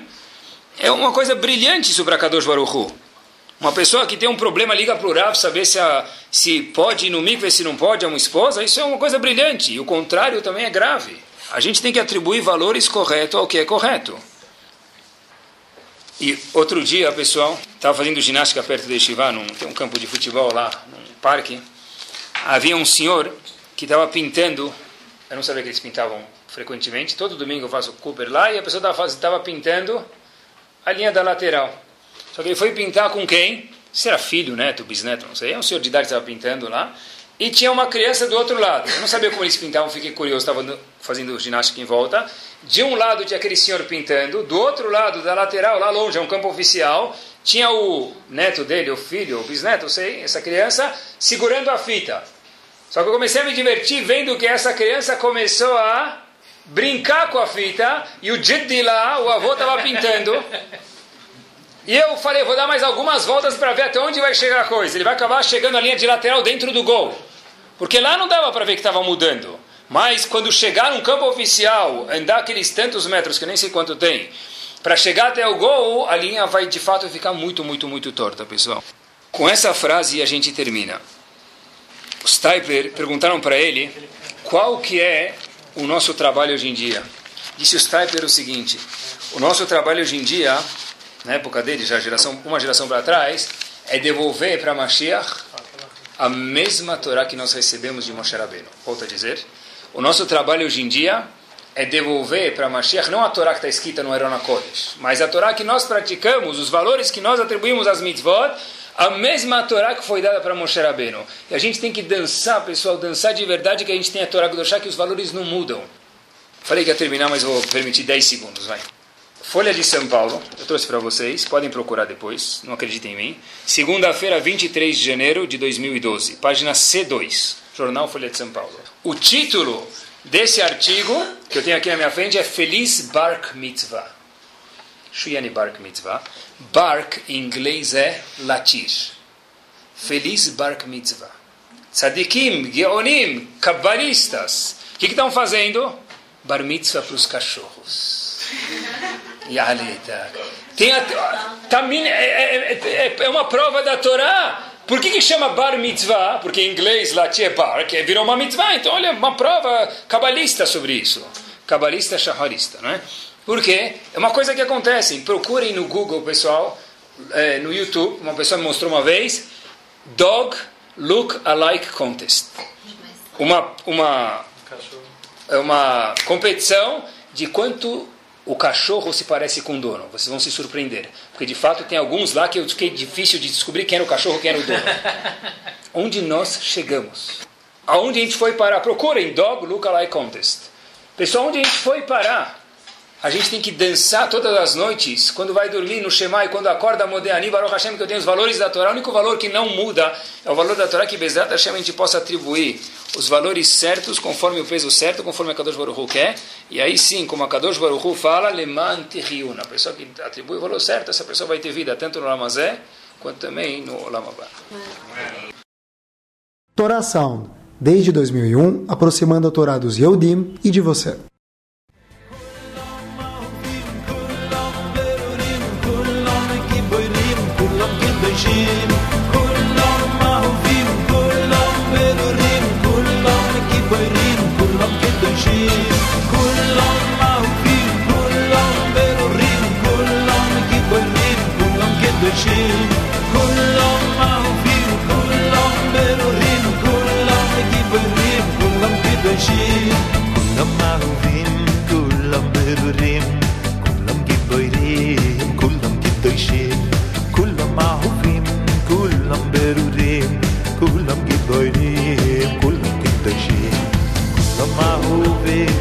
é uma coisa brilhante isso para Kadosh Baruch. Uma pessoa que tem um problema liga para o Rav, saber se, a, se pode ir no mikve, se não pode, é uma esposa, isso é uma coisa brilhante. E o contrário também é grave. A gente tem que atribuir valores corretos ao que é correto. E outro dia, pessoal, estava fazendo ginástica perto de Yeshiva, num, tem um campo de futebol lá, num parque. Havia um senhor que estava pintando, eu não sabia que eles pintavam frequentemente, todo domingo eu faço Cooper lá, e a pessoa estava pintando a linha da lateral. Só que ele foi pintar com quem? Se era filho, neto, bisneto, não sei. É um senhor de idade que estava pintando lá. E tinha uma criança do outro lado. Eu não sabia como eles pintavam, fiquei curioso, estava fazendo ginástica em volta. De um lado tinha aquele senhor pintando, do outro lado, da lateral, lá longe, é um campo oficial, tinha o neto dele, o filho, o bisneto, não sei, essa criança, segurando a fita. Só que eu comecei a me divertir vendo que essa criança começou a brincar com a fita e o de lá, o avô estava pintando. E eu falei, vou dar mais algumas voltas para ver até onde vai chegar a coisa. Ele vai acabar chegando a linha de lateral dentro do gol. Porque lá não dava para ver que estava mudando. Mas quando chegar num campo oficial, andar aqueles tantos metros, que eu nem sei quanto tem, para chegar até o gol, a linha vai de fato ficar muito, muito, muito torta, pessoal. Com essa frase a gente termina. Os Steiper perguntaram para ele qual que é o nosso trabalho hoje em dia. Disse o Steiper o seguinte: o nosso trabalho hoje em dia, na época dele, já geração, uma geração para trás, é devolver para Mashiach a mesma Torá que nós recebemos de Moshe Rabbeinu. Volto a dizer, o nosso trabalho hoje em dia é devolver para Mashiach não a Torá que está escrita no Erona Kodesh, mas a Torá que nós praticamos, os valores que nós atribuímos às mitzvot, a mesma Torá que foi dada para Moshe Rabbeinu. E a gente tem que dançar, pessoal, dançar de verdade que a gente tem a Torá Kedoshá, que os valores não mudam. Falei que ia terminar, mas vou permitir 10 segundos, vai. Folha de São Paulo, eu trouxe para vocês, podem procurar depois, não acreditem em mim. Segunda-feira, 23 de janeiro de 2012, página C2, Jornal Folha de São Paulo. O título desse artigo, que eu tenho aqui na minha frente, é Feliz Bark Mitzvah. Shuyani Bark Mitzvah. Bark em inglês é latir. Feliz Bark Mitzvah. Tzadikim, Geonim, Kabbalistas. O que estão fazendo? Bar Mitzvah para os cachorros. Tem a, tá, é, é, é, uma prova da Torá. Por que, que chama Bar Mitzvah? Porque em inglês latir é bar, que virou uma mitzvah. Então, olha, uma prova cabalista sobre isso. Cabalista shaharista, não é? Porque é uma coisa que acontece. Procurem no Google, pessoal, é, no YouTube. Uma pessoa me mostrou uma vez: Dog Look Alike Contest. Uma, uma, é uma competição de quanto o cachorro se parece com o dono. Vocês vão se surpreender. Porque de fato tem alguns lá que eu fiquei difícil de descobrir quem era o cachorro quem era o dono. Onde nós chegamos? Aonde a gente foi parar? Procurem Dog Look Alike Contest. Pessoal, onde a gente foi parar? A gente tem que dançar todas as noites, quando vai dormir no Shema e quando acorda Modeani, Baruch Hashem, que eu tenho os valores da Torá. O único valor que não muda é o valor da Torá que Bezat Hashem a gente possa atribuir os valores certos, conforme o peso certo, conforme a Kadosh Baruch quer. E aí sim, como a Kadosh Baruch Hu fala, Leman Tihiuna. A pessoa que atribui o valor certo, essa pessoa vai ter vida tanto no Lamazé, quanto também no Lamabá. Torá Sound, desde 2001, aproximando a Torá dos Yehudim e de você. Kulam kitoshim, kulam ahuvim, kulam berurim, kulam kulam ahuvim, kulam berurim, kulam kitoshim, kulam ahuvim, kulam kulam kitoshim, kulam ahuvim, kulam berurim, kulam kitoshim, kulam kulam berurim, kulam kitoshim, kulam ahuvim,